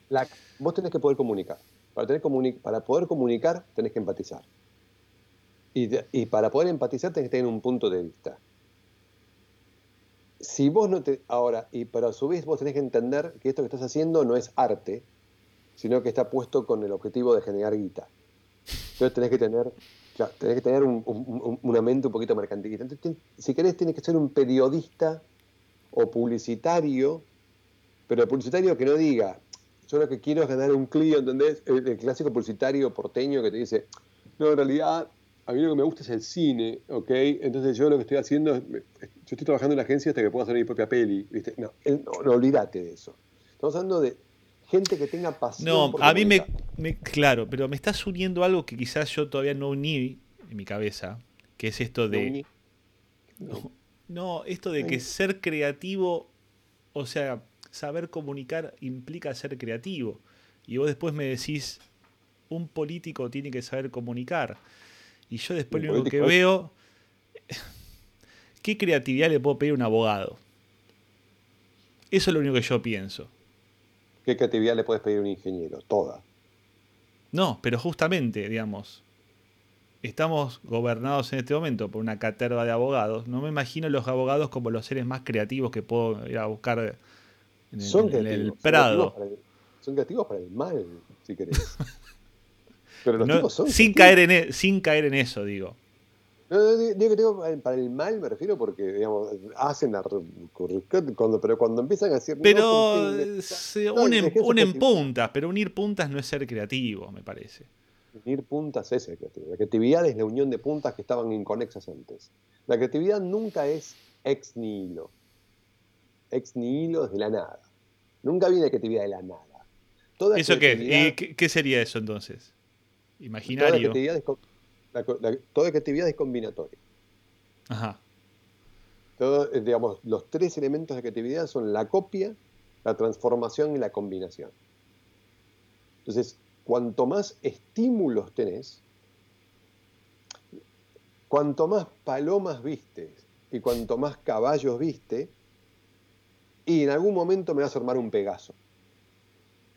la- vos tenés que poder comunicar. Para, tener comuni- para poder comunicar, tenés que empatizar. Y, y para poder empatizar, tenés que tener un punto de vista. Si vos no te. Ahora, y pero a su vez vos tenés que entender que esto que estás haciendo no es arte, sino que está puesto con el objetivo de generar guita. Entonces tenés que tener. tenés que tener un- un- un- una mente un poquito mercantilista. Entonces, si querés, tienes que ser un periodista o publicitario, pero publicitario que no diga, yo lo que quiero es ganar un clio, ¿entendés? El, clásico publicitario porteño que te dice, no, en realidad a mí lo que me gusta es el cine, ¿ok? Entonces yo lo que estoy haciendo es, yo estoy trabajando en la agencia hasta que pueda hacer mi propia peli, ¿viste? No, no, no, olvídate de eso. Estamos hablando de gente que tenga pasión. No, por a mí me, Claro, pero me estás uniendo algo que quizás yo todavía no uní en mi cabeza. Que es esto de. No, No, esto de que ser creativo, o sea, saber comunicar implica ser creativo. Y vos después me decís, un político tiene que saber comunicar. Y yo después lo único que veo, ¿qué creatividad le puedo pedir a un abogado? Eso es lo único que yo pienso. ¿Qué creatividad le puedes pedir a un ingeniero? Toda. No, pero justamente, digamos, estamos gobernados en este momento por una caterva de abogados. No me imagino los abogados como los seres más creativos que puedo ir a buscar en el, Son en el creativos. son Prado. creativos para el- Son creativos para el mal, si querés. Pero los No, tipos son sin, creativos. caer en, e- sin caer en eso, digo. No, no, digo que digo para el- mal me refiero porque, digamos, hacen re- Cuando, pero cuando empiezan a decir... Pero se no, unen, unen puntas, pero unir puntas no es ser creativo, me parece. unir puntas es la creatividad. La creatividad es la unión de puntas que estaban inconexas antes. La creatividad nunca es ex nihilo. Ex nihilo es de la nada. Nunca viene creatividad de la nada. Toda ¿Eso qué? creatividad- ¿Y qué, sería eso entonces? toda Imaginario. creatividad es, la co- la- toda creatividad es combinatoria. Ajá. Todo, eh, digamos, los tres elementos de creatividad son la copia, la transformación y la combinación. Entonces, cuanto más estímulos tenés, cuanto más palomas viste y cuanto más caballos viste, y en algún momento me vas a armar un Pegaso.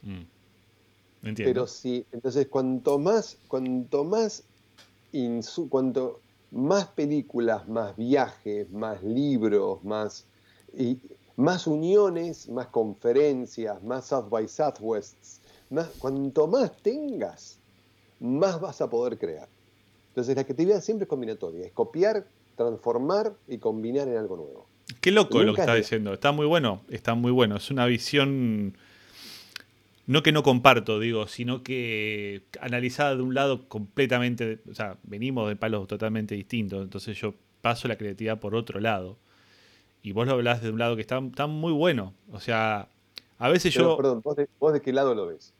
Mm. Entiendo. Pero sí, entonces cuanto más, cuanto más, cuanto más películas, más viajes, más libros, más, y, más uniones, más conferencias, más South by Southwest, más, cuanto más tengas, más vas a poder crear. Entonces la creatividad siempre es combinatoria, es copiar, transformar y combinar en algo nuevo. Qué loco lo que está es- diciendo. Está muy bueno, está muy bueno. Es una visión, no que no comparto, digo, sino que analizada de un lado completamente, o sea, venimos de palos totalmente distintos, entonces yo paso la creatividad por otro lado. Y vos lo hablás de un lado que está, está muy bueno. O sea, a veces Pero, yo, perdón, ¿vos de, vos de qué lado lo ves?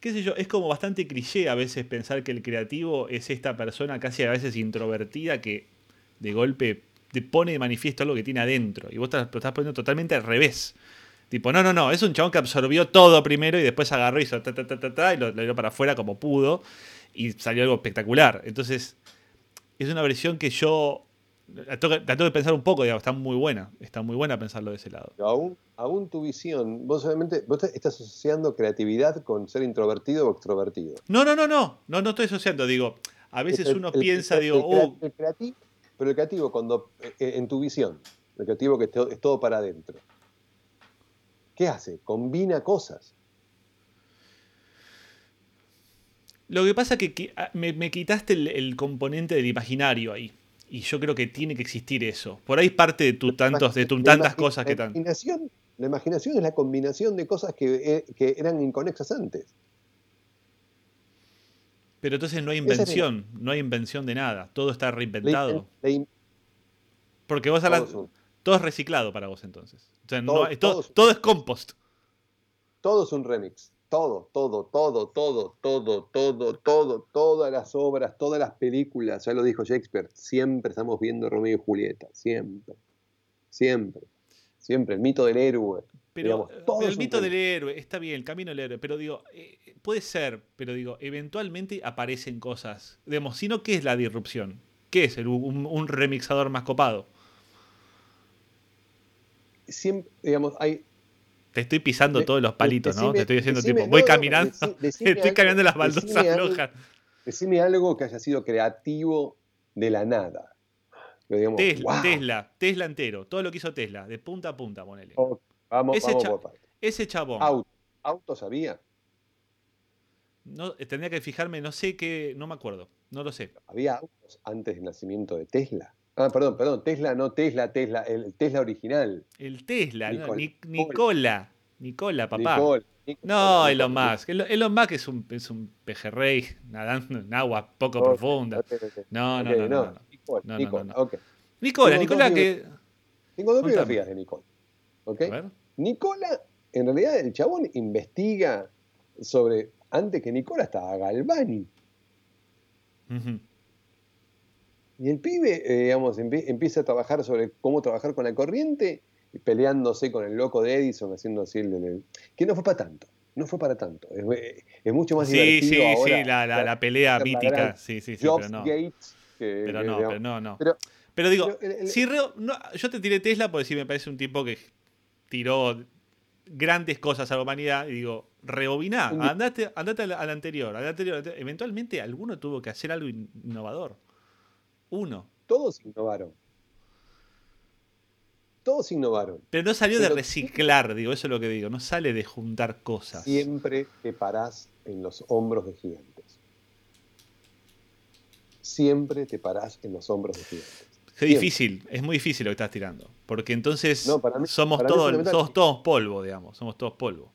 qué sé yo, es como bastante cliché a veces pensar que el creativo es esta persona casi a veces introvertida que de golpe te pone de manifiesto algo que tiene adentro. Y vos te lo estás poniendo totalmente al revés. Tipo, no, no, no, es un chabón que absorbió todo primero y después agarró y hizo ta, ta, ta, ta, ta, y lo, lo dio para afuera como pudo y salió algo espectacular. Entonces, es una versión que yo la tengo, la tengo que pensar un poco, digamos, está muy buena, está muy buena pensarlo de ese lado. Pero aún, aún tu visión, vos solamente, vos estás asociando creatividad con ser introvertido o extrovertido. No, no, no, no, no, no estoy asociando, digo, a veces El- uno el- piensa, el- digo, oh, el creativo, pero el creativo cuando eh, en tu visión, el creativo que es todo para adentro. ¿Qué hace? Combina cosas. Lo que pasa es que, ah, me, me quitaste el, el componente del imaginario ahí. Y yo creo que tiene que existir eso. Por ahí parte de, tu tantos, de tu tantas cosas que la tan. imaginación, la imaginación es la combinación de cosas que, eh, que eran inconexas antes. Pero entonces no hay invención, no hay invención de nada. Todo está reinventado. Porque vos hablas. Todo es reciclado para vos entonces. O sea, no Todo- es compost. todo es un remix. Todo, todo, todo, todo, todo, todo, todo, todas las obras, todas las películas, ya lo dijo Shakespeare, siempre estamos viendo Romeo y Julieta, siempre, siempre, siempre, el mito del héroe. Pero, digamos, eh, el mito del héroe, está bien, el camino del héroe, pero digo, eh, puede ser, pero digo, eventualmente aparecen cosas. Digamos, si no, ¿qué es la disrupción? ¿Qué es el- un, un remixador más copado? Siempre, digamos, hay, Te estoy pisando De- todos los palitos, ¿no? Te estoy diciendo, decime- tipo, voy no, caminando, decime estoy algo- cambiando las baldosas rojas. decime algo que haya sido creativo de la nada. Digamos, Tesla, wow, Tesla, Tesla entero, todo lo que hizo Tesla, de punta a punta, ponele. ok, vamos, Ese vamos cha- por. Ese chabón, Auto, auto sabía, no, eh, tendría que fijarme, no sé qué, no me acuerdo, no lo sé. había autos antes del nacimiento de Tesla. Ah, perdón, perdón, Tesla, no Tesla, Tesla, el Tesla original. El Tesla, ¿no? Nicole, Ni- Nicole. Nicola, Nicola, papá. Nicole, Nicole, No, Elon. Musk. Elon Musk es un, es un pejerrey nadando en aguas poco Ok, profundas. ok, ok. No, no, no, no, no. Nicole, No, no, Nicole, no, no. Nicola, Nicola que. Tengo dos biografías de Nicole. ¿ok? A ver. Nicola, en realidad el chabón investiga sobre, antes que Nicola estaba Galvani. Ujú. Y el pibe, eh, digamos, empie- empieza a trabajar sobre cómo trabajar con la corriente, y peleándose con el loco de Edison, haciendo así el, el- que no fue para tanto, no fue para tanto. Es, eh, es mucho más Sí, divertido sí, ahora. sí, la, la, la pelea mítica. Sí, sí, sí, Jobs pero no. Gates, que- Pero no, digamos, pero no, no. pero- Pero digo, pero el- el- si reo- no, yo te tiré Tesla porque sí me parece un tipo que tiró grandes cosas a la humanidad y digo, rebobiná, andate, andate al, al anterior, al anterior, al anterior. Eventualmente alguno tuvo que hacer algo in- innovador. Uno. todos innovaron. Todos innovaron. Pero no salió de reciclar, digo, eso es lo que digo, no sale de juntar cosas. Siempre te parás en los hombros de gigantes. Siempre te parás en los hombros de gigantes. Es Siempre. difícil, es muy difícil lo que estás tirando. Porque entonces No, para mí- somos, para todos, somos todos polvo, digamos, somos todos polvo.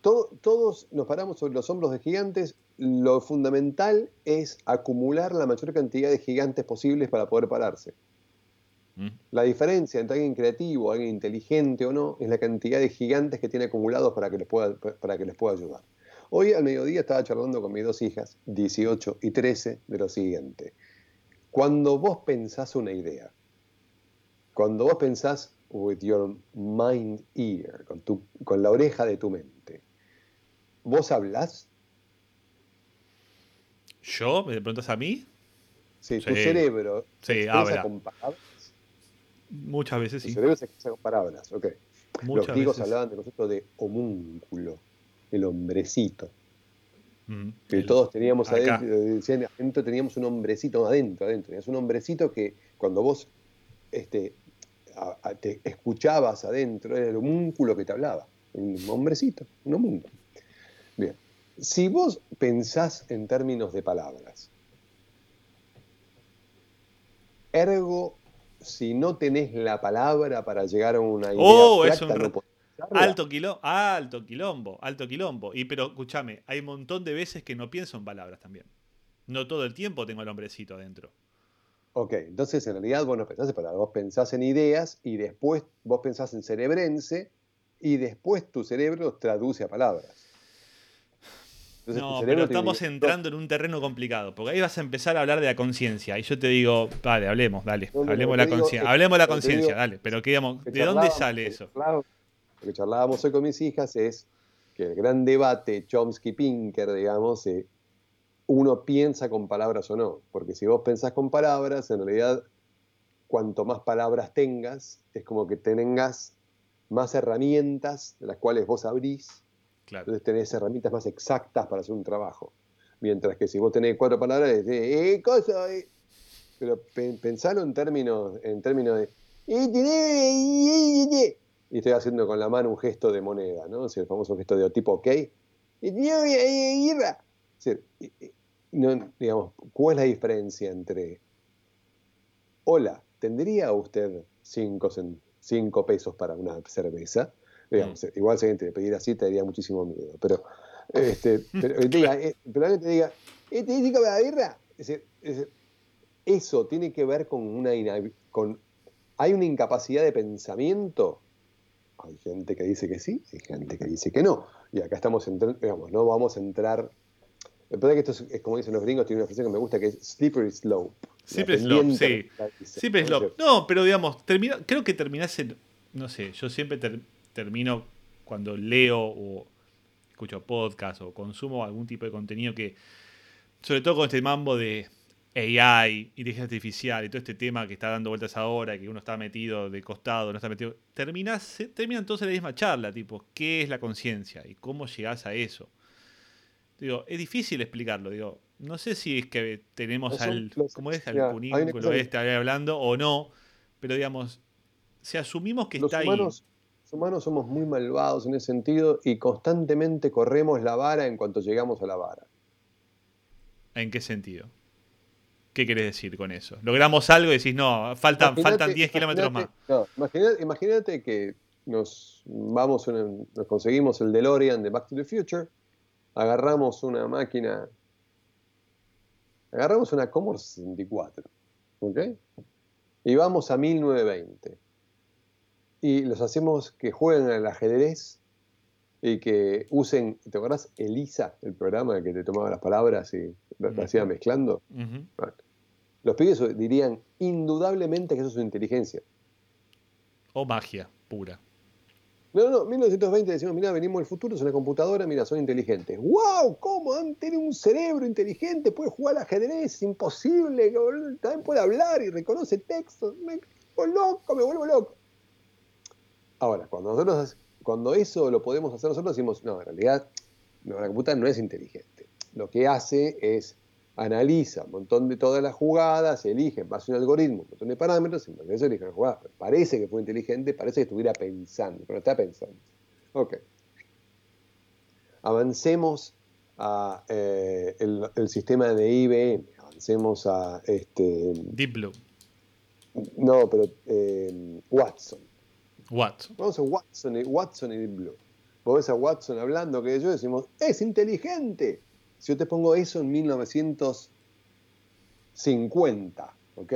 to- todos nos paramos sobre los hombros de gigantes. Lo fundamental es acumular la mayor cantidad de gigantes posibles para poder pararse. Mm. La diferencia entre alguien creativo, alguien inteligente o no, es la cantidad de gigantes que tiene acumulados para que les pueda, para que les pueda ayudar. Hoy al mediodía estaba charlando con mis dos hijas, 18 y 13, de lo siguiente. Cuando vos pensás una idea, cuando vos pensás with your mind ear, con, tu, con la oreja de tu mente, ¿vos hablás? ¿Yo? ¿Me preguntas a mí? Sí, tu cerebro Sí, habla. con palabras. Muchas veces Tu sí. cerebro se expresa con palabras, ok. Muchas Los griegos veces. hablaban del concepto de homúnculo, el hombrecito. Mm. Que El- todos teníamos acá. adentro, decían, adentro teníamos un hombrecito adentro, adentro. Tenías un hombrecito que cuando vos este, a- a- te escuchabas adentro, era el homúnculo que te hablaba. Un hombrecito, un homúnculo. Bien. Si vos pensás en términos de palabras, ergo, si no tenés la palabra para llegar a una idea Oh, es un no podés. Alto quilombo, alto quilombo, alto quilombo. Y pero escúchame, hay un montón de veces que no pienso en palabras también. No todo el tiempo tengo el hombrecito adentro. Ok, entonces en realidad vos no pensás en palabras, vos pensás en ideas y después vos pensás en cerebrense y después tu cerebro traduce a palabras. Entonces, No, pero estamos entrando en un terreno complicado, porque ahí vas a empezar a hablar de la conciencia. Y yo te digo, vale, hablemos, dale, No, hablemos lo de que la digo conciencia, es- hablemos de la lo que conciencia, dale. Pero ¿qué, digamos, que ¿de dónde sale que eso? charlábamos- Lo que charlábamos hoy con mis hijas es que el gran debate Chomsky-Pinker, digamos, eh, uno piensa con palabras o no. Porque si vos pensás con palabras, en realidad, cuanto más palabras tengas, es como que tengas más herramientas de las cuales vos abrís Claro. Entonces tenés herramientas más exactas para hacer un trabajo. Mientras que si vos tenés cuatro palabras, es de, eh, cosa, eh". Pero pe- pensalo en términos, en términos de, y estoy haciendo con la mano un gesto de moneda, ¿no? O sea, el famoso gesto de tipo ok. No, digamos, ¿cuál es la diferencia entre, hola, ¿tendría usted cinco pesos para una cerveza? Digamos, Igual si alguien te pidiera así te daría muchísimo miedo. Pero, este, pero que te diga, eh, pero alguien te diga, ¿eh, ¿tenés cinco para la birra? Es decir, es decir, eso tiene que ver con una con hay una incapacidad de pensamiento. Hay gente que dice que sí, hay gente que dice que no. Y acá estamos entrando, digamos, no vamos a entrar. Es verdad que esto es, es como dicen los gringos, tiene una expresión que me gusta que es slippery slope. Slippery slope, sí. Siempre es ¿no? pero digamos, termina, creo que terminás en. No sé, yo siempre ter- termino cuando leo o escucho podcast o consumo algún tipo de contenido que. Sobre todo con este mambo de AI, inteligencia artificial y todo este tema que está dando vueltas ahora, que uno está metido de costado, no está metido. Terminás, terminan todos en la misma charla, tipo, ¿qué es la conciencia? ¿Y cómo llegás a eso? Digo, es difícil explicarlo, digo. No sé si es que tenemos al. ¿Cómo es? Al cosa cunículo que- este ahí hablando o no. Pero digamos, si asumimos que los está humanos, los humanos somos muy malvados en ese sentido y constantemente corremos la vara en cuanto llegamos a la vara. ¿en qué sentido? ¿Qué querés decir con eso? Logramos algo y decís, no, faltan, faltan 10 kilómetros más. imagínate- No, imagínate, que nos vamos, nos conseguimos el DeLorean de Back to the Future, agarramos una máquina, agarramos una Commodore 64, ¿ok? Y vamos a 1920. Y los hacemos que jueguen al ajedrez y que usen, ¿te acordás? Elisa, el programa que te tomaba las palabras y lo Ujú. hacía mezclando. Bueno, los pibes dirían indudablemente que eso es su inteligencia. O magia pura. No, no, 1920 decimos, mira, venimos del futuro, es una computadora, mira, son inteligentes. ¡Wow! ¿Cómo? Han tenido un cerebro inteligente, puede jugar al ajedrez, imposible, también puede hablar y reconoce textos. Me vuelvo loco, me vuelvo loco. Ahora, cuando nosotros, cuando eso lo podemos hacer nosotros, decimos, no, en realidad, no, la computadora no es inteligente. Lo que hace es analiza un montón de todas las jugadas, elige en base a un algoritmo, un montón de parámetros, y en base a eso elige una jugada. Parece que fue inteligente, parece que estuviera pensando, pero no está pensando. Ok. Avancemos a eh, el, el sistema de IBM, avancemos a este, Deep Blue. no, pero eh, Watson. What? Vamos a Watson y, Watson y Blue. vos ves a Watson hablando, que yo decimos, es inteligente. Si yo te pongo eso en 1950, ¿ok?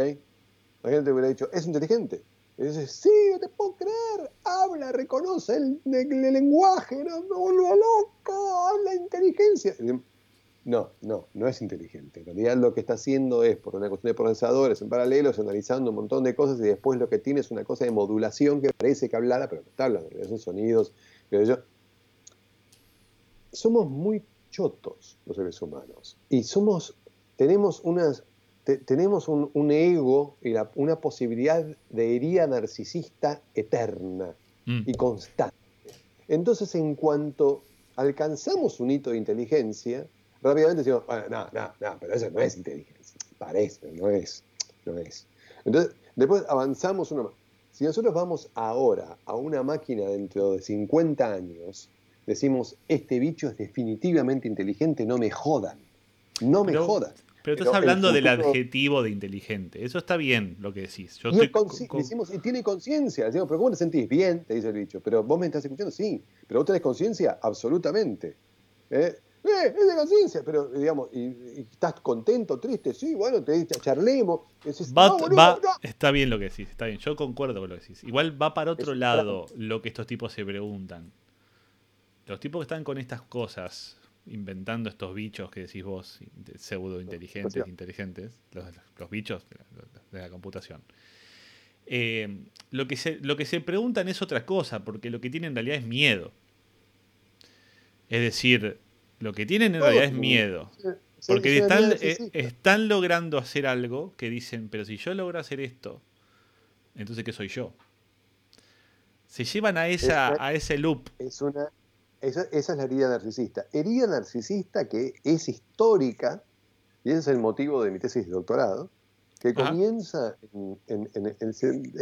La gente hubiera dicho, es inteligente. Y dices, sí, no te puedo creer, habla, reconoce el, el- lenguaje, no me vuelvo loco, habla inteligencia. No, no, no es inteligente. En realidad lo que está haciendo es, por una cuestión de procesadores en paralelo, analizando un montón de cosas y después lo que tiene es una cosa de modulación que parece que hablara, pero no está hablando, esos sonidos, yo. Somos muy chotos los seres humanos y somos, tenemos unas, te- tenemos un, un ego y la- una posibilidad de herida narcisista eterna Mm. y constante. Entonces, en cuanto alcanzamos un hito de inteligencia, rápidamente decimos, "Ah, no, no, no, pero eso no es inteligencia. Parece, no es, no es. Entonces, después avanzamos uno más. Si nosotros vamos ahora a una máquina dentro de 50 años, decimos, este bicho es definitivamente inteligente, no me jodan. No me Pero- jodan. Pero Pero estás hablando el del adjetivo de inteligente. Eso está bien lo que decís. Yo Y, estoy con- decimos, y tiene conciencia. Decimos, pero ¿cómo te sentís? Bien, te dice el bicho. Pero vos me estás escuchando, sí. Pero vos tenés conciencia, absolutamente. ¿Eh? Eh, es de conciencia, pero digamos, y, y estás contento, triste, sí, bueno, te ch- charlemos. Decís, Va, "No, boludo, va- no". está bien lo que decís, está bien. Yo concuerdo con lo que decís. Igual va para otro Es- lado lo que estos tipos se preguntan. Los tipos que están con estas cosas, inventando estos bichos que decís vos, pseudo inteligentes, inteligentes, los, los bichos de la, de la computación. Eh, lo, que se, lo que se preguntan es otra cosa, porque lo que tienen en realidad es miedo. Es decir, lo que tienen en Todos realidad es miedo. Sí, Porque sí, están, eh, están logrando hacer algo que dicen, pero si yo logro hacer esto, entonces ¿qué soy yo? Se llevan a, esa, Es- a ese loop. es una, esa, esa es la herida narcisista. Herida narcisista que es histórica, y ese es el motivo de mi tesis de doctorado, que Ajá. comienza en, en- en- en- es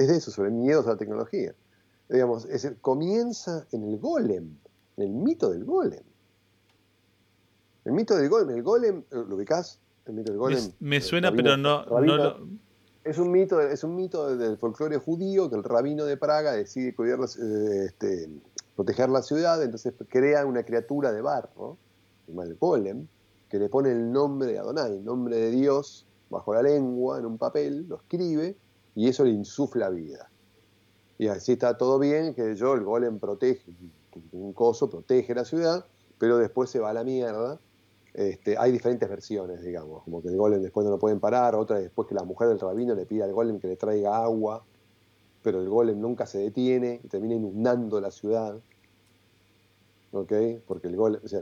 de eso, sobre miedos a la tecnología. Digamos, es el- comienza en el golem, en el mito del golem. El mito del golem, el golem, ¿lo ubicás? El mito del Me, golem. me El suena, rabino- pero no, no rabino- lo- es un mito, es un mito del folclore judío que el rabino de Praga decide cuidar eh, este, proteger la ciudad, entonces crea una criatura de barro, el golem, que le pone el nombre de Adonai, el nombre de Dios, bajo la lengua, en un papel, lo escribe, y eso le insufla vida. Y así está todo bien, que yo, el golem protege, un coso protege la ciudad, pero después se va a la mierda. Este, hay diferentes versiones, digamos, como que el golem después no lo pueden parar, otra después que la mujer del rabino le pide al golem que le traiga agua, pero el golem nunca se detiene y termina inundando la ciudad. ¿Ok? Porque el golem, o sea,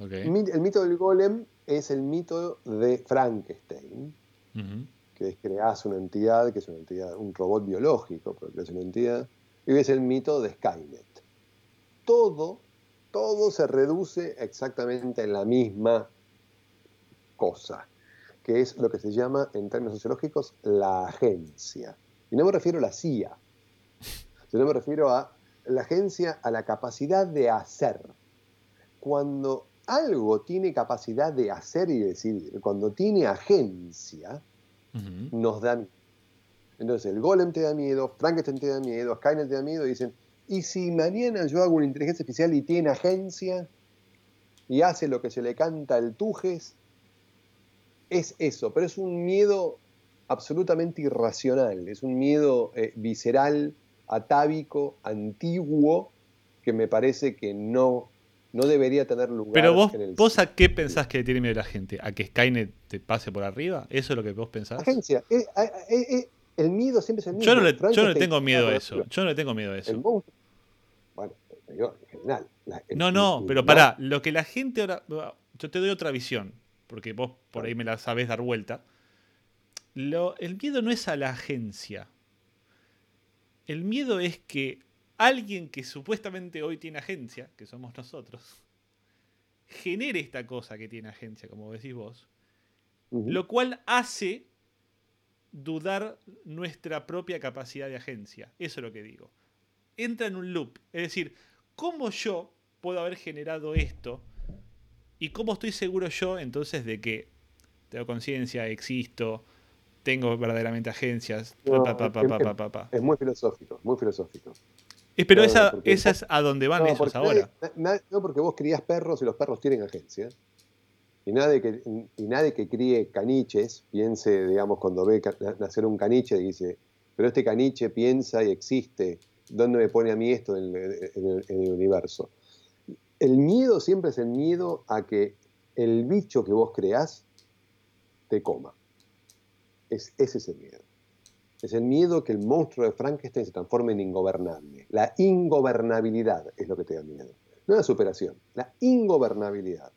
ok. el mi- el mito del golem es el mito de Frankenstein, Ujú. que es creas una entidad, que es una entidad, un robot biológico, pero que es una entidad, y es el mito de Skynet. Todo, todo se reduce exactamente en la misma cosa, que es lo que se llama, en términos sociológicos, la agencia. Y no me refiero a la CIA, sino me refiero a la agencia, a la capacidad de hacer. Cuando algo tiene capacidad de hacer y decidir, cuando tiene agencia, Ujú. nos da miedo. Entonces, el golem te da miedo, Frankenstein te da miedo, Skynet te da miedo, y dicen, ¿y si mañana yo hago una inteligencia artificial y tiene agencia y hace lo que se le canta al tujes? Es eso, pero es un miedo absolutamente irracional, es un miedo eh, visceral, atávico, antiguo, que me parece que no, no debería tener lugar Pero vos, en el vos a qué pensás que tiene miedo la gente? ¿A que Skynet te pase por arriba? ¿Eso es lo que vos pensás? agencia. eh, eh, el miedo siempre es el mismo. Yo no, le, yo no le tengo miedo a eso. Yo no le tengo miedo a El eso. monstruo. Bueno, te digo, en general. la- el- No, no, el- pero pará, lo que la gente ahora. Yo te doy otra visión, porque vos por ahí me la sabés dar vuelta. Lo- el miedo no es a la agencia. El miedo es que alguien que supuestamente hoy tiene agencia, que somos nosotros, genere esta cosa que tiene agencia, como decís vos, lo cual hace dudar nuestra propia capacidad de agencia. Eso es lo que digo. Entra en un loop. Es decir, ¿cómo yo puedo haber generado esto? ¿Y cómo estoy seguro yo entonces de que tengo conciencia, existo, tengo verdaderamente agencias? No, pa, pa, pa? Es muy filosófico, muy filosófico. Eh, pero No, esa, es a donde van no, ellos porque ahora. nadie- no, porque vos crías perros y los perros tienen agencia. Y nadie que, y nadie que críe caniches piense, digamos, cuando ve nacer un caniche, dice, pero este caniche piensa y existe. ¿Dónde me pone a mí esto en el, universo? El miedo siempre es el miedo a que el bicho que vos creás te coma. Es, ese es el miedo. Es el miedo que el monstruo de Frankenstein se transforme en ingobernable. La ingobernabilidad es lo que te da miedo. No la superación, la ingobernabilidad.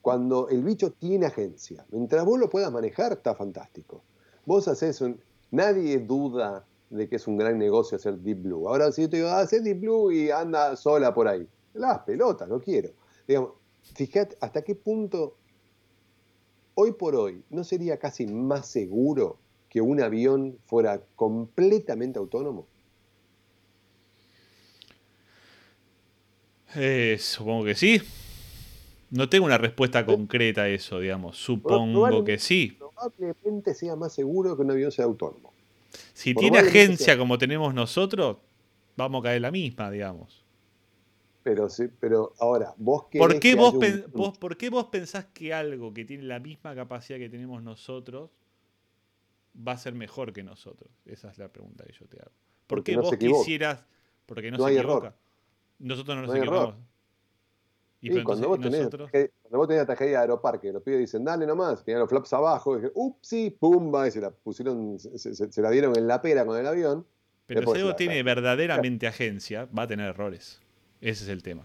Cuando el bicho tiene agencia, mientras vos lo puedas manejar, está fantástico. Vos haces un. Nadie duda de que es un gran negocio hacer Deep Blue. Ahora, si yo te digo, ah, hacé Deep Blue y anda sola por ahí. Las pelotas, no quiero. Digamos, fíjate hasta qué punto, hoy por hoy, ¿no sería casi más seguro que un avión fuera completamente autónomo? Eh, supongo que sí. No tengo una respuesta concreta a eso, digamos. Supongo que sí. Probablemente sea más seguro que un avión sea autónomo. Si tiene agencia como tenemos nosotros, vamos a caer la misma, digamos. Pero, sí, pero ahora, vos ¿Por qué, que vos un- vos- ¿Por qué vos pensás que algo que tiene la misma capacidad que tenemos nosotros va a ser mejor que nosotros? Esa es la pregunta que yo te hago. ¿Por Porque qué no vos quisieras.? Porque no, No se hay equivoca. error. Nosotros no nos No error. Y Sí, cuando, vos ¿y tenés, nosotros? cuando vos tenés la tragedia de Aeroparque, los pibes dicen, dale nomás, tenían los flaps abajo, y dije, upsi, pumba, y se la pusieron, se, se- se la dieron en la pera con el avión. Pero si algo tiene la- verdaderamente agencia, va a tener errores. Ese es el tema.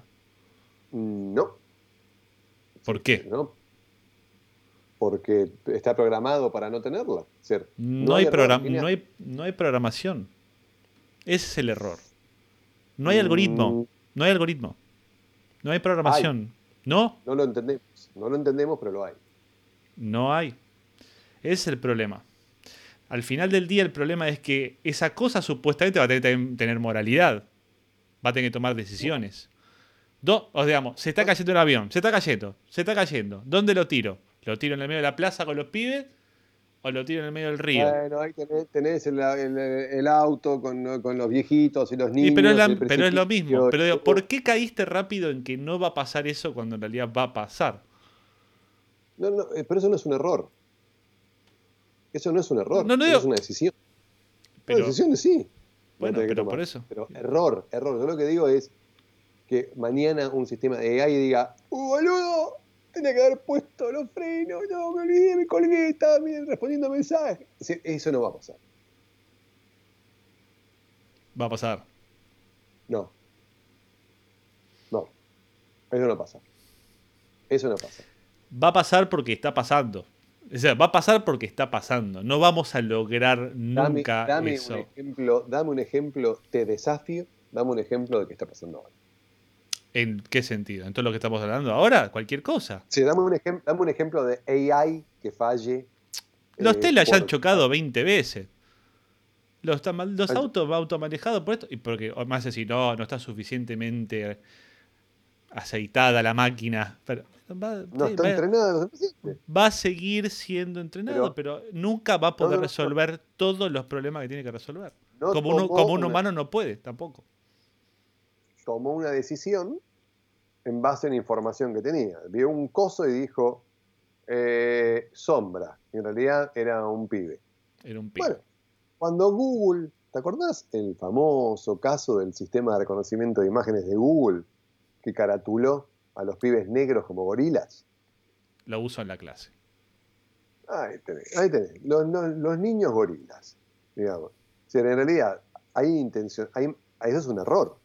Mm, No. ¿Por qué? No. Porque está programado para no tenerla. Es decir, No, hay, error, program- tiene- no, hay, no hay programación. Ese es el error. No hay Mm, algoritmo. No hay algoritmo. No hay programación. No, No lo entendemos. No lo entendemos, pero lo hay. no hay. Ese es el problema. Al final del día el problema es que esa cosa supuestamente va a tener que tener moralidad. Va a tener que tomar decisiones. Do, o digamos, se está cayendo el avión, se está cayendo, se está cayendo. ¿Dónde lo tiro? ¿Lo tiro en el medio de la plaza con los pibes? ¿O lo tiro en el medio del río? Bueno, ahí tenés, tenés el, el- el auto con, con los viejitos y los niños. Pero, es la- el pero es lo mismo. Pero digo, ¿por qué caíste rápido en que no va a pasar eso cuando en realidad va a pasar? No, no, eh, pero eso no es un error. Eso no es un error. No, no digo- es una decisión. Pero, una decisión sí. bueno, pero por eso. Pero error, error. Yo lo que digo es que mañana un sistema de AI diga, ¡Uh, boludo! Tenía que haber puesto los frenos, no, me olvidé, me colgué, estaba bien, respondiendo mensajes. Eso no va a pasar. Va a pasar. No. No. Eso no pasa. Eso no pasa. Va a pasar porque está pasando. O sea, va a pasar porque está pasando. No vamos a lograr Dame, nunca dame eso. un ejemplo, dame un ejemplo, te desafío, dame un ejemplo de qué está pasando ahora. ¿En qué sentido? ¿En todo lo que estamos hablando ahora? Cualquier cosa. Sí, dame un, ejem- dame un ejemplo de AI que falle. Los eh, Tesla ya han por- chocado 20 veces. Los, los autos automanejados por esto. Y porque más así, no, no está suficientemente aceitada la máquina. Pero va, No está va- entrenado va a seguir siendo entrenado, pero, nunca va a poder no, no. resolver todos los problemas que tiene que resolver. Como, uno, tomó como un una- humano no puede, tampoco. tomó una decisión en base a la información que tenía. Vio un coso y dijo eh, sombra. Y en realidad era un pibe. Era un pibe. Bueno, cuando Google, ¿te acordás el famoso caso del sistema de reconocimiento de imágenes de Google que caratuló a los pibes negros como gorilas? Lo uso en la clase. Ahí tenés, ahí tenés. Los, los- los niños gorilas, digamos. O sea, en realidad, hay intención, hay, eso es un error,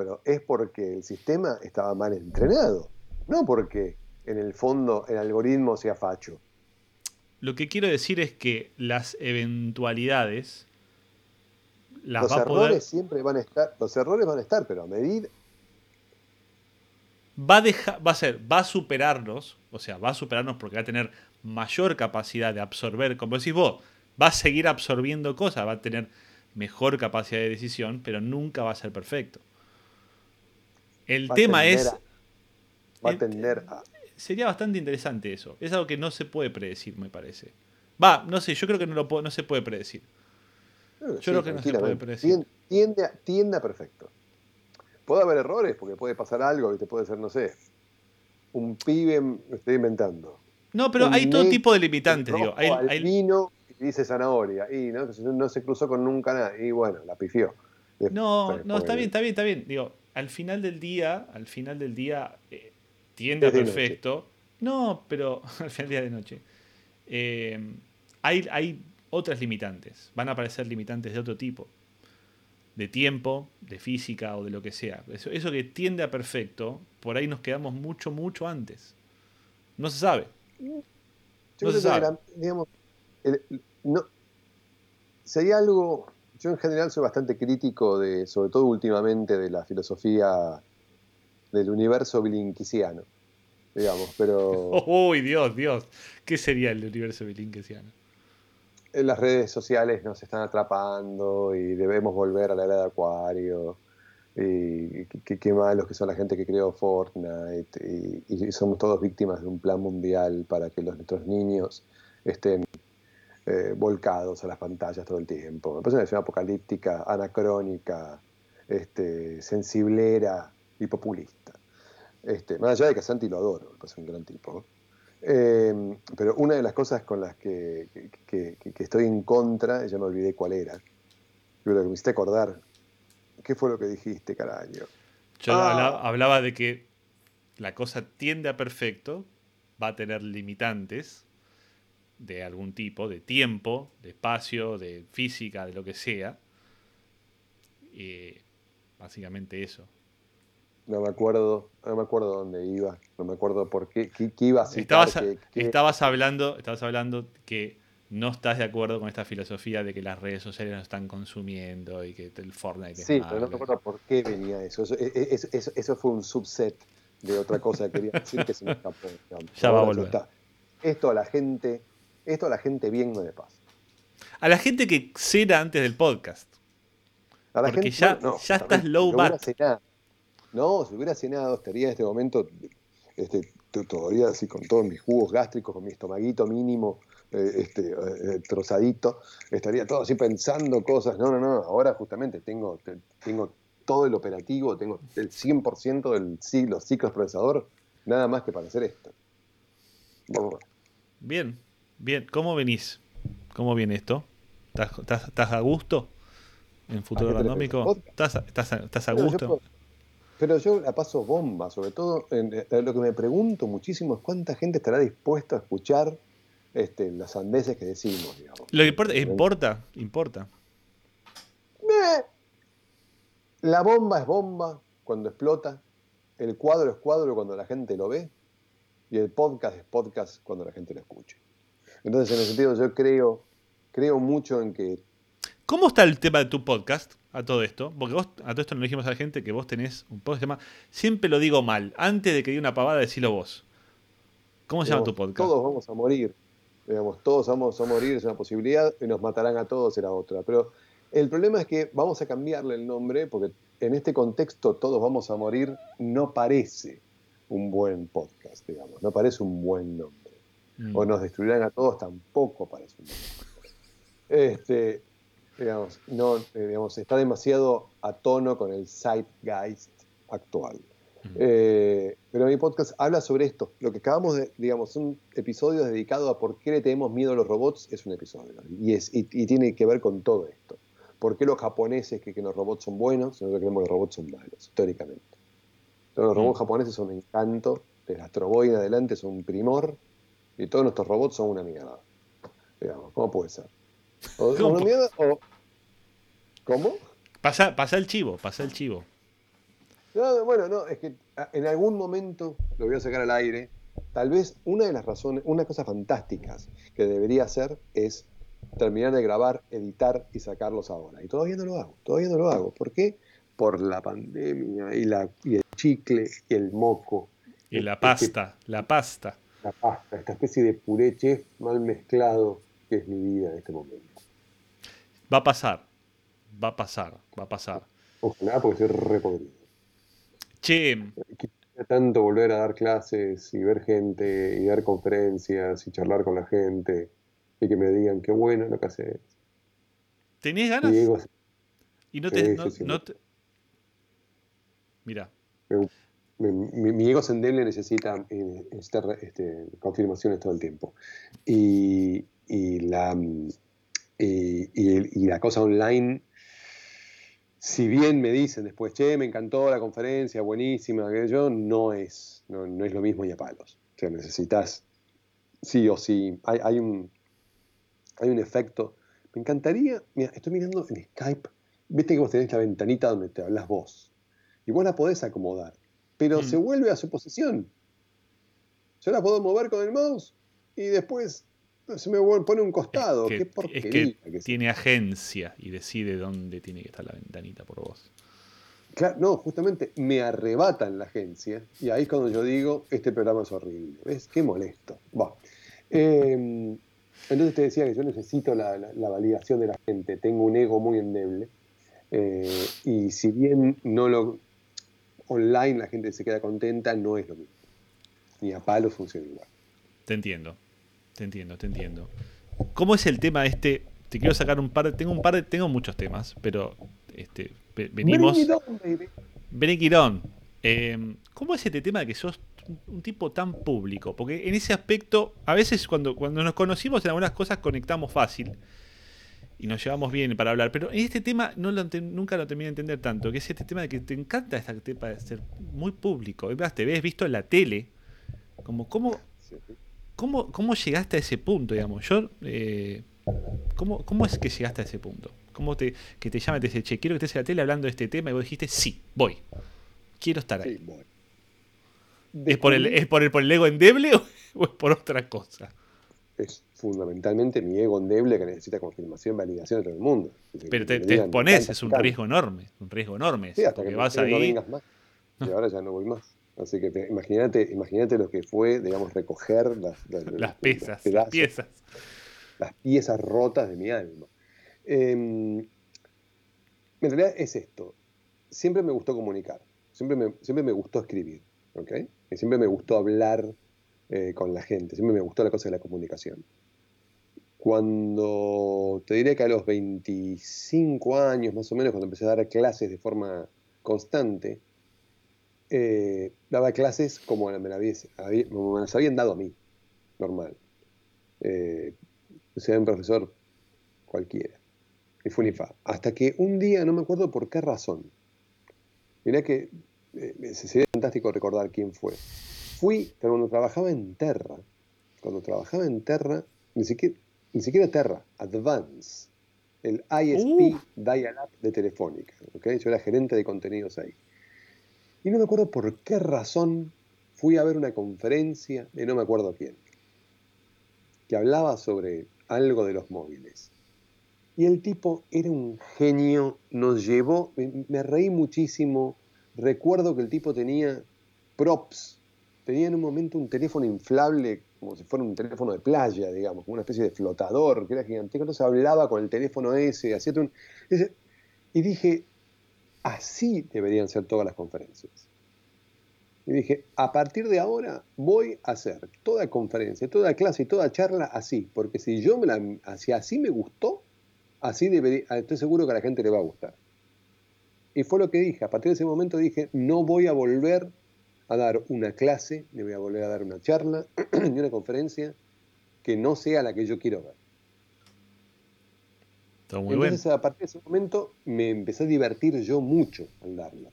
pero es porque el sistema estaba mal entrenado, no porque en el fondo el algoritmo sea facho. Lo que quiero decir es que las eventualidades las los va a errores poder. siempre van a estar, los errores van a estar, pero a medida, Va a dejar, va a ser, va a superarnos, o sea, va a superarnos porque va a tener mayor capacidad de absorber, como decís vos, va a seguir absorbiendo cosas, va a tener mejor capacidad de decisión, pero nunca va a ser perfecto. El Va tema es, a- va a el- tender a, sería bastante interesante eso. Es algo que no se puede predecir, me parece. Va, no sé, yo creo que no, lo puedo- no se puede predecir. Yo creo que no se puede predecir. Tien- Tiende, a, tiende a perfecto. puede haber errores, porque puede pasar algo, te puede ser, no sé, un pibe, me estoy inventando. No, pero Un hay todo tipo de limitantes, digo. Hay, vino y dice zanahoria. Y no, no se cruzó con nunca nada. Y bueno, la pifió. No, Después, no, está bien, está bien, está bien. Digo, al final del día, al final del día, eh, tiende a perfecto. No, pero al final del día de noche. Eh, hay, hay otras limitantes. Van a aparecer limitantes de otro tipo. De tiempo, de física o de lo que sea. Eso, eso que tiende a perfecto, por ahí nos quedamos mucho, mucho antes. No se sabe. Yo No se sabe. la- digamos, el- no, sería algo. Yo en general soy bastante crítico de, sobre todo últimamente, de la filosofía del universo bilinquisiano, digamos, pero Uy, Dios, Dios. ¿Qué sería el universo bilinquesiano? en las redes sociales nos están atrapando y debemos volver a la era de Acuario. Y qué- qué malos que son la gente que creó Fortnite y, y somos todos víctimas de un plan mundial para que los, nuestros niños estén eh, volcados a las pantallas todo el tiempo. Me parece una visión apocalíptica, anacrónica, este, sensiblera y populista. Este, más allá de que a Santi lo adoro, me parece un gran tipo. Eh, pero una de las cosas con las que, que- que- que estoy en contra, ya me olvidé cuál era, pero que me hiciste acordar, ¿qué fue lo que dijiste, carajo? Yo Ah. hablaba, hablaba de que la cosa tiende a perfecto, va a tener limitantes de algún tipo, de tiempo, de espacio, de física, de lo que sea. Y básicamente eso. No me acuerdo, no me acuerdo dónde iba, no me acuerdo por qué, qué, qué iba a citar, Estabas, qué- qué- estabas hablando, estabas hablando que no estás de acuerdo con esta filosofía de que las redes sociales nos están consumiendo y que el Fortnite es Sí, pero no me acuerdo por qué venía eso. Eso, e- e- eso, eso- eso fue un subset de otra cosa que quería decir que se me escapó. Ya va a Ahora volver. está. Esto a la gente, esto a la gente bien no le pasa. A la gente que cena antes del podcast. A la Porque gente, ya- ya estás low bat. no, si hubiera cenado, estaría en este momento este, todavía así con todos mis jugos gástricos, con mi estomaguito mínimo, eh, este, eh, trozadito, estaría todo así pensando cosas. No, no, no, ahora justamente tengo, te- tengo todo el operativo, tengo el 100% del ci- los ciclos procesador, nada más que para hacer esto. Bien, bien. ¿Cómo venís? ¿Cómo viene esto? ¿Estás, estás- estás a gusto en futuro randómico? ¿Estás, a- estás, yo gusto? pero yo la paso bomba, sobre todo en- eh, lo que me pregunto muchísimo es cuánta gente estará dispuesta a escuchar este, las sandeces que decimos, digamos. Lo que importa, Eh, importa, importa. meh. La bomba es bomba cuando explota, el cuadro es cuadro cuando la gente lo ve y el podcast es podcast cuando la gente lo escuche. Entonces, en ese sentido, yo creo, creo mucho en que ¿Cómo está el tema de tu podcast a todo esto? Porque vos, a todo esto no le dijimos a la gente que vos tenés un podcast que se llama Siempre lo digo mal. Antes de que diga una pavada, decilo vos. ¿Cómo se llama tu podcast? Todos vamos a morir. Digamos, todos vamos a morir, es una posibilidad, y nos matarán a todos, será otra. Pero el problema es que vamos a cambiarle el nombre, porque en este contexto todos vamos a morir, no parece un buen podcast, digamos, no parece un buen nombre. Mm. O nos destruirán a todos, tampoco parece un. Este, digamos, no, eh, digamos, está demasiado a tono con el zeitgeist actual. Mm. Eh, pero mi podcast habla sobre esto. Lo que acabamos de, digamos, un episodio dedicado a por qué le tenemos miedo a los robots es un episodio. Y, es, y, y tiene que ver con todo esto. ¿Por qué los japoneses creen que los robots son buenos y nosotros creemos que los robots son malos, históricamente? Los robots Mm. japoneses son un encanto, desde Astro Boy en adelante son un primor, y todos nuestros robots son una mierda. Digamos, ¿cómo puede ser? O, ¿Cómo? ¿Una mierda o.? ¿Cómo? Pasa, pasa el chivo, pasa el chivo. No, bueno, no, es que a- en algún momento lo voy a sacar al aire. Tal vez una de las razones, una cosa fantásticas que debería hacer es terminar de grabar, editar y sacarlos ahora. Y todavía no lo hago, todavía no lo hago. ¿Por qué? Por la pandemia y, la, y el chicle y el moco. Y la Este, pasta, la pasta. La pasta, esta especie de puré chef mal mezclado que es mi vida en este momento. Va a pasar, va a pasar, va a pasar. Ojalá porque soy re podrido. Che, Quisiera tanto volver a dar clases y ver gente y dar conferencias y charlar con la gente y que me digan qué bueno lo que haces. ¿tenés ganas? Diego, Y no te. Sí, no- sí, sí. no te- Mira. Mi, mi- mi ego endeble necesita, eh, re- este, confirmaciones todo el tiempo. Y, y la, mm, y, la cosa online, si bien me dicen después, che, me encantó la conferencia, buenísima, que yo, no es, no es lo mismo y a palos. O sea, necesitas sí o sí. Hay, hay un, hay un efecto. Me encantaría, mira, estoy mirando en Skype, viste que vos tenés la ventanita donde te hablas vos. Y vos la podés acomodar, pero Mm. se vuelve a su posición. Yo la puedo mover con el mouse y después se me pone un costado. Es Qué que, es porquería. que que tiene agencia y decide dónde tiene que estar la ventanita por vos. Claro, no, justamente me arrebatan la agencia y ahí es cuando yo digo, este programa es horrible. ¿Ves? Qué molesto. Va. Eh, entonces te decía que yo necesito la, la- la validación de la gente. Tengo un ego muy endeble. Eh, y si bien no lo online la gente se queda contenta, no es lo mismo. Ni a palos funciona igual. Te entiendo. Te entiendo, te entiendo. ¿Cómo es el tema este? Te quiero sacar un par de, tengo un par de, tengo muchos temas, pero este, ve- venimos. Bring it on. Eh, ¿Cómo es este tema de que sos un- un tipo tan público? Porque en ese aspecto, a veces cuando, cuando nos conocimos en algunas cosas conectamos fácil y nos llevamos bien para hablar, pero en este tema no lo enten- nunca lo terminé de entender tanto, que es este tema de que te encanta esta tema de ser muy público. Te ves visto en la tele, como cómo, cómo, cómo llegaste a ese punto, digamos. Yo, eh, ¿cómo, ¿Cómo es que llegaste a ese punto? ¿Cómo te, que te llama y te dice, che, quiero que estés en la tele hablando de este tema? Y vos dijiste, sí, voy. Quiero estar ahí. Sí, bueno. ¿Es, por el, ¿Es por el, por el ego endeble o, o es por otra cosa? es fundamentalmente mi ego endeble que necesita confirmación, validación de todo el mundo. Pero te, te expones, es un riesgo enorme. Un riesgo enorme. Sí, hasta que vas no ahí. vengas más. Y ahora ya no voy más. Así que te- imagínate, imagínate lo que fue, digamos, recoger las, las, Las los pesas, las pedazos, piezas. las piezas rotas de mi alma. Eh, en realidad es esto. Siempre me gustó comunicar. Siempre me, siempre me gustó escribir. ¿ok? Y siempre me gustó hablar eh, con la gente. Siempre me gustó la cosa de la comunicación. Cuando te diré que a los 25 años más o menos, cuando empecé a dar clases de forma constante, eh, daba clases como me, las habían dado a mí, normal. Eh, sea, un profesor cualquiera. Ni fu ni fa. Hasta que un día, no me acuerdo por qué razón, mirá que eh, sería fantástico recordar quién fue. Fui, pero cuando trabajaba en Terra, cuando trabajaba en Terra, ni siquiera, ni siquiera Terra, Advance, el ISP Uh. Dial-Up de Telefónica. ¿ok? Yo era gerente de contenidos ahí. Y no me acuerdo por qué razón fui a ver una conferencia de no me acuerdo quién, que hablaba sobre algo de los móviles. Y el tipo era un genio, nos llevó, me, me reí muchísimo. Recuerdo que el tipo tenía props, tenía en un momento un teléfono inflable, como si fuera un teléfono de playa, digamos, como una especie de flotador, que era gigantesco. Entonces hablaba con el teléfono ese, hacía un- y dije, así deberían ser todas las conferencias. Y dije, a partir de ahora voy a hacer toda conferencia, toda clase y toda charla así, porque si yo me si así me gustó, así debería, estoy seguro que a la gente le va a gustar. Y fue lo que dije, a partir de ese momento dije, no voy a volver a dar una clase, ni voy a volver a dar una charla, ni una conferencia que no sea la que yo quiero ver. Todo muy. Entonces, a partir de ese momento, me empecé a divertir yo mucho al darla.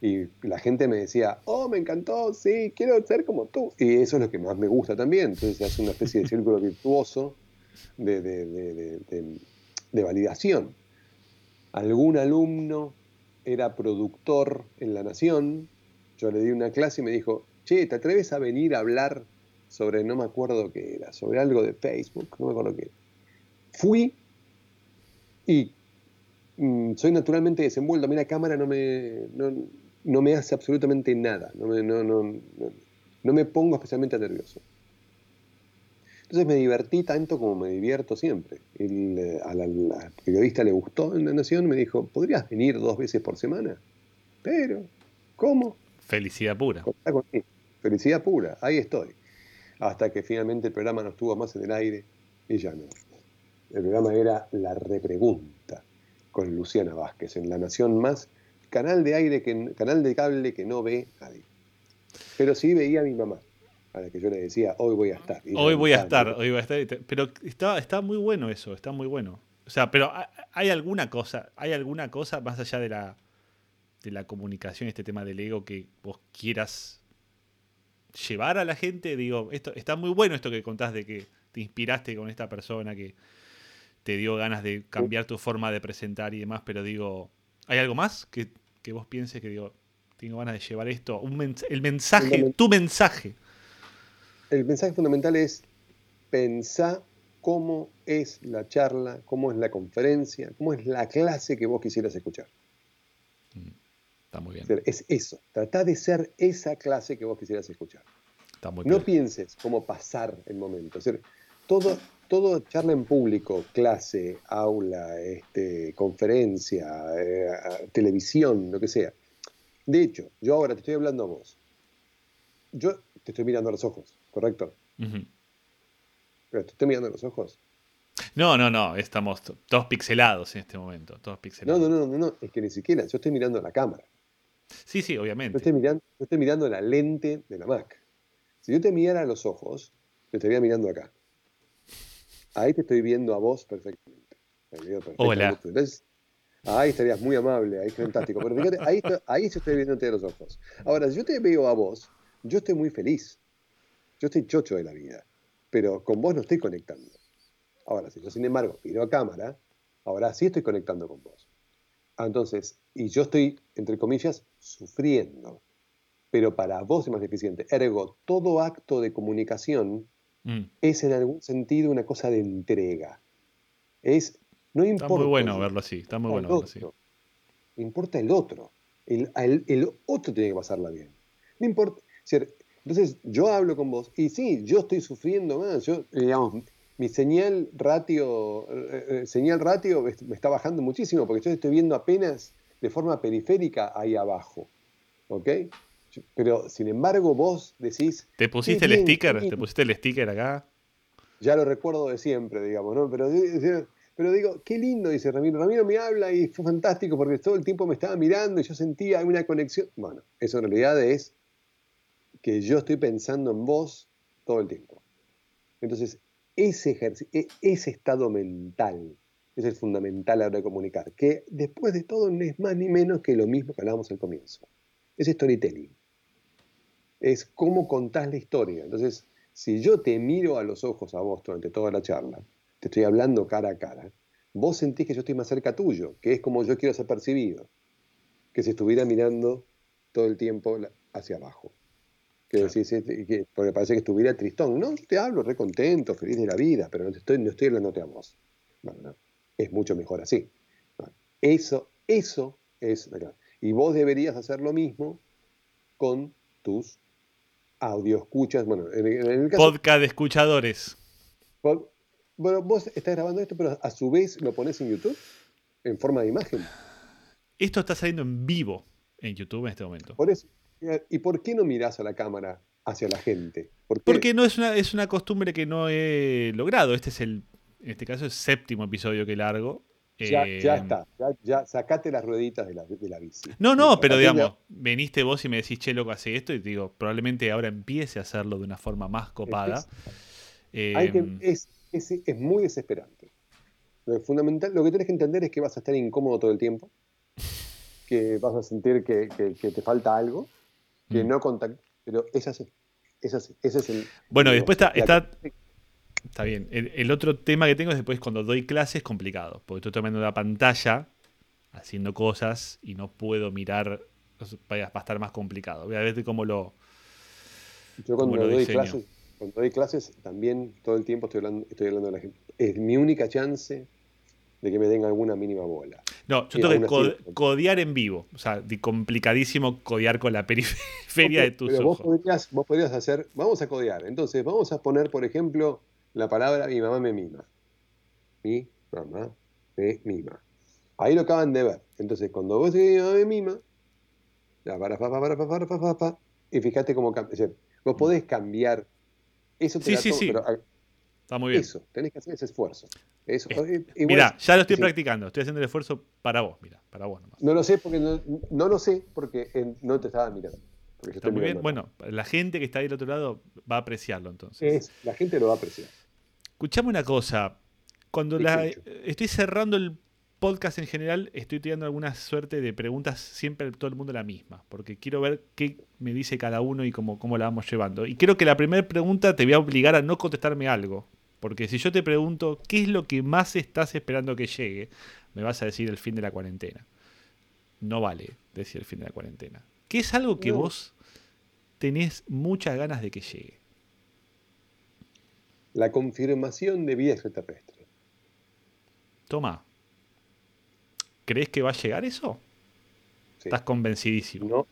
Y la gente me decía, oh, me encantó, sí, quiero ser como tú. Y eso es lo que más me gusta también. Entonces, hace una especie de círculo virtuoso de- de- de validación. Algún alumno era productor en La Nación. Yo le di una clase y me dijo, che, ¿te atreves a venir a hablar sobre, no me acuerdo qué era, sobre algo de Facebook? No me acuerdo qué. Fui y mm, soy naturalmente desenvuelto. A mí la cámara no me, no, no me hace absolutamente nada. No me, no, no, no, me pongo especialmente nervioso. Entonces me divertí tanto como me divierto siempre. El, eh, a la, la periodista le gustó en La Nación, me dijo, ¿podrías venir dos veces por semana? Pero, ¿cómo? Felicidad pura. Felicidad pura, ahí estoy. Hasta que finalmente el programa no estuvo más en el aire y ya no. El programa era La Repregunta con Luciana Vázquez en La Nación Más, canal de aire, que, canal de cable que no ve nadie. Pero sí veía a mi mamá, a la que yo le decía, hoy voy a estar. Y Hoy voy a estar, hoy voy a estar. Pero está, está muy bueno eso, está muy bueno. O sea, pero ha- hay alguna cosa, hay alguna cosa más allá de la, de la comunicación, este tema del ego que vos quieras llevar a la gente. Digo, esto está muy bueno esto que contás de que te inspiraste con esta persona que te dio ganas de cambiar tu forma de presentar y demás, pero digo, ¿hay algo más que, que vos pienses que digo, tengo ganas de llevar esto? Un mens- el mensaje, tu mensaje. El mensaje fundamental es pensar cómo es la charla, cómo es la conferencia, cómo es la clase que vos quisieras escuchar. Está muy bien. Es eso, trata de ser esa clase que vos quisieras escuchar. Está muy No bien. pienses cómo pasar el momento. Es decir, todo, todo charla en público, clase, aula, este, conferencia, eh, televisión, lo que sea. De hecho, yo ahora te estoy hablando a vos. Yo te estoy mirando a los ojos, ¿correcto? Pero te estoy mirando a los ojos. No, no, no, estamos to- todos pixelados en este momento, todos No, pixelados. no, no, no, no, es que ni siquiera, yo estoy mirando a la cámara. Sí, sí, Yo obviamente. estoy, mirando, yo estoy mirando la lente de la Mac. Si yo te mirara a los ojos, te estaría mirando acá. Ahí te estoy viendo a vos perfectamente. Hola. Entonces, ahí estarías muy amable, ahí es fantástico. Pero fíjate, ahí, ahí yo estoy viéndote a los ojos. Ahora, si yo te veo a vos, yo estoy muy feliz. Yo estoy chocho de la vida. Pero con vos no estoy conectando. Ahora, si yo sin embargo miro a cámara, ahora sí estoy conectando con vos. Ah, Entonces, y yo estoy, entre comillas, sufriendo. Pero para vos es más eficiente. Ergo, todo acto de comunicación Mm, es en algún sentido una cosa de entrega. Es, no Está importa. muy bueno verlo así, está muy bueno verlo así. Importa el otro. El, el- el otro tiene que pasarla bien. No importa. Entonces, yo hablo con vos y sí, yo estoy sufriendo más. Yo, digamos, mi señal ratio, eh, eh, señal ratio me está bajando muchísimo porque yo estoy viendo apenas de forma periférica ahí abajo. ¿Ok? Pero, sin embargo, vos decís, ¿Te pusiste el bien, sticker? ¿Te pusiste el sticker acá? ya lo recuerdo de siempre, digamos, ¿no? Pero, pero digo, qué lindo, dice Ramiro. Ramiro me habla y fue fantástico porque todo el tiempo me estaba mirando y yo sentía una conexión. Bueno, eso en realidad es que yo estoy pensando en vos todo el tiempo. Entonces, ese, e- ese estado mental es el fundamental a la hora de comunicar, que después de todo no es más ni menos que lo mismo que hablábamos al comienzo. Es storytelling. Es cómo contás la historia. Entonces, si yo te miro a los ojos a vos durante toda la charla, te estoy hablando cara a cara, vos sentís que yo estoy más cerca tuyo, que es como yo quiero ser percibido, que si estuviera mirando todo el tiempo hacia abajo. Que Claro. decís, que, porque parece que estuviera tristón. No, te hablo re contento, feliz de la vida, pero no, te estoy, no estoy hablándote a vos. Bueno, no, es mucho mejor así. Eso, eso es la clave. Y vos deberías hacer lo mismo con tus audio escuchas. Bueno, en, en el caso. Podcast de escuchadores. Pod- Bueno, vos estás grabando esto, pero a su vez lo pones en YouTube en forma de imagen. Esto está saliendo en vivo en YouTube en este momento. Por eso. ¿Y por qué no mirás a la cámara hacia la gente? Porque no es una, es una costumbre que no he logrado. Este es el, en este caso, el séptimo episodio que largo. ya, Eh, ya está. Ya, ya sacate las rueditas de la, de la bici. No, no, pero digamos, veniste vos y me decís, che, loco, hace esto, y te digo, probablemente ahora empiece a hacerlo de una forma más copada. Hay que- Eh, es, es, es muy desesperante. Lo fundamental, lo que tienes que entender es que vas a estar incómodo todo el tiempo, que vas a sentir que, que- que te falta algo, que Mm. no contactas, pero es así. Es así. Ese es el. Bueno, después está, está, está bien. El, el otro tema que tengo es después cuando doy clases es complicado, porque estoy tomando la pantalla, haciendo cosas y no puedo mirar, va a estar más complicado. Voy a ver cómo lo... Yo cuando lo doy clases, cuando doy clases también todo el tiempo estoy hablando, estoy hablando de la gente. Es mi única chance de que me den alguna mínima bola. No, yo tengo que co codear en vivo. O sea, complicadísimo codear con la periferia okay, de tus pero ojos. Vos podrías, vos podrías hacer, vamos a codear. Entonces, vamos a poner, por ejemplo, la palabra mi mamá me mima. Mi mamá me mima. Ahí lo acaban de ver. Entonces, cuando vos decís mi mamá me mima, la para, pa, para, pa, para, pa, y fíjate cómo cambia. O sea, vos mm. podés cambiar. Eso te sí, sí, sí. Pero, Está muy bien. Eso, tenés que hacer ese esfuerzo. Eso, Eh, Mira, ya lo estoy sí. practicando. Estoy haciendo el esfuerzo para vos, mira, para vos nomás. No lo sé porque no, no lo sé porque no te estaba mirando. Porque yo Está muy bien. Bueno, la gente que está ahí del otro lado va a apreciarlo entonces. Es- la gente lo va a apreciar. Escuchame una cosa. Cuando la, estoy cerrando el podcast en general, estoy tirando alguna suerte de preguntas siempre a todo el mundo la misma, porque quiero ver qué me dice cada uno y cómo, cómo la vamos llevando. Y creo que la primera pregunta te voy a obligar a no contestarme algo, porque si yo te pregunto qué es lo que más estás esperando que llegue, me vas a decir el fin de la cuarentena. No vale decir el fin de la cuarentena. ¿Qué es algo que No. vos tenés muchas ganas de que llegue? La confirmación de vida extraterrestre. Toma. ¿Crees que va a llegar eso? Sí. Estás convencidísimo. No,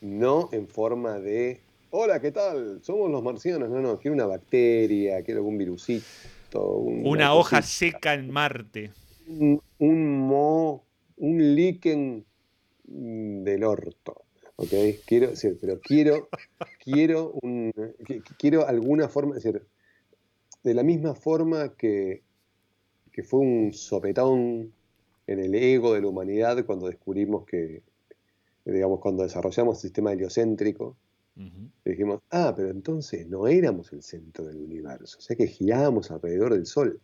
no en forma de, hola, ¿qué tal? Somos los marcianos. No, no, quiero una bacteria, quiero algún virusito. Una hoja cosita, seca en Marte. Un, un mo, un líquen mm, del orto. ¿Ok? Quiero, sí, pero quiero, quiero, un, quiero alguna forma, es decir, de la misma forma que, que fue un sopetón en el ego de la humanidad cuando descubrimos que, digamos, cuando desarrollamos el sistema heliocéntrico, Ujú. dijimos, ah, pero entonces no éramos el centro del universo, o sea que girábamos alrededor del Sol.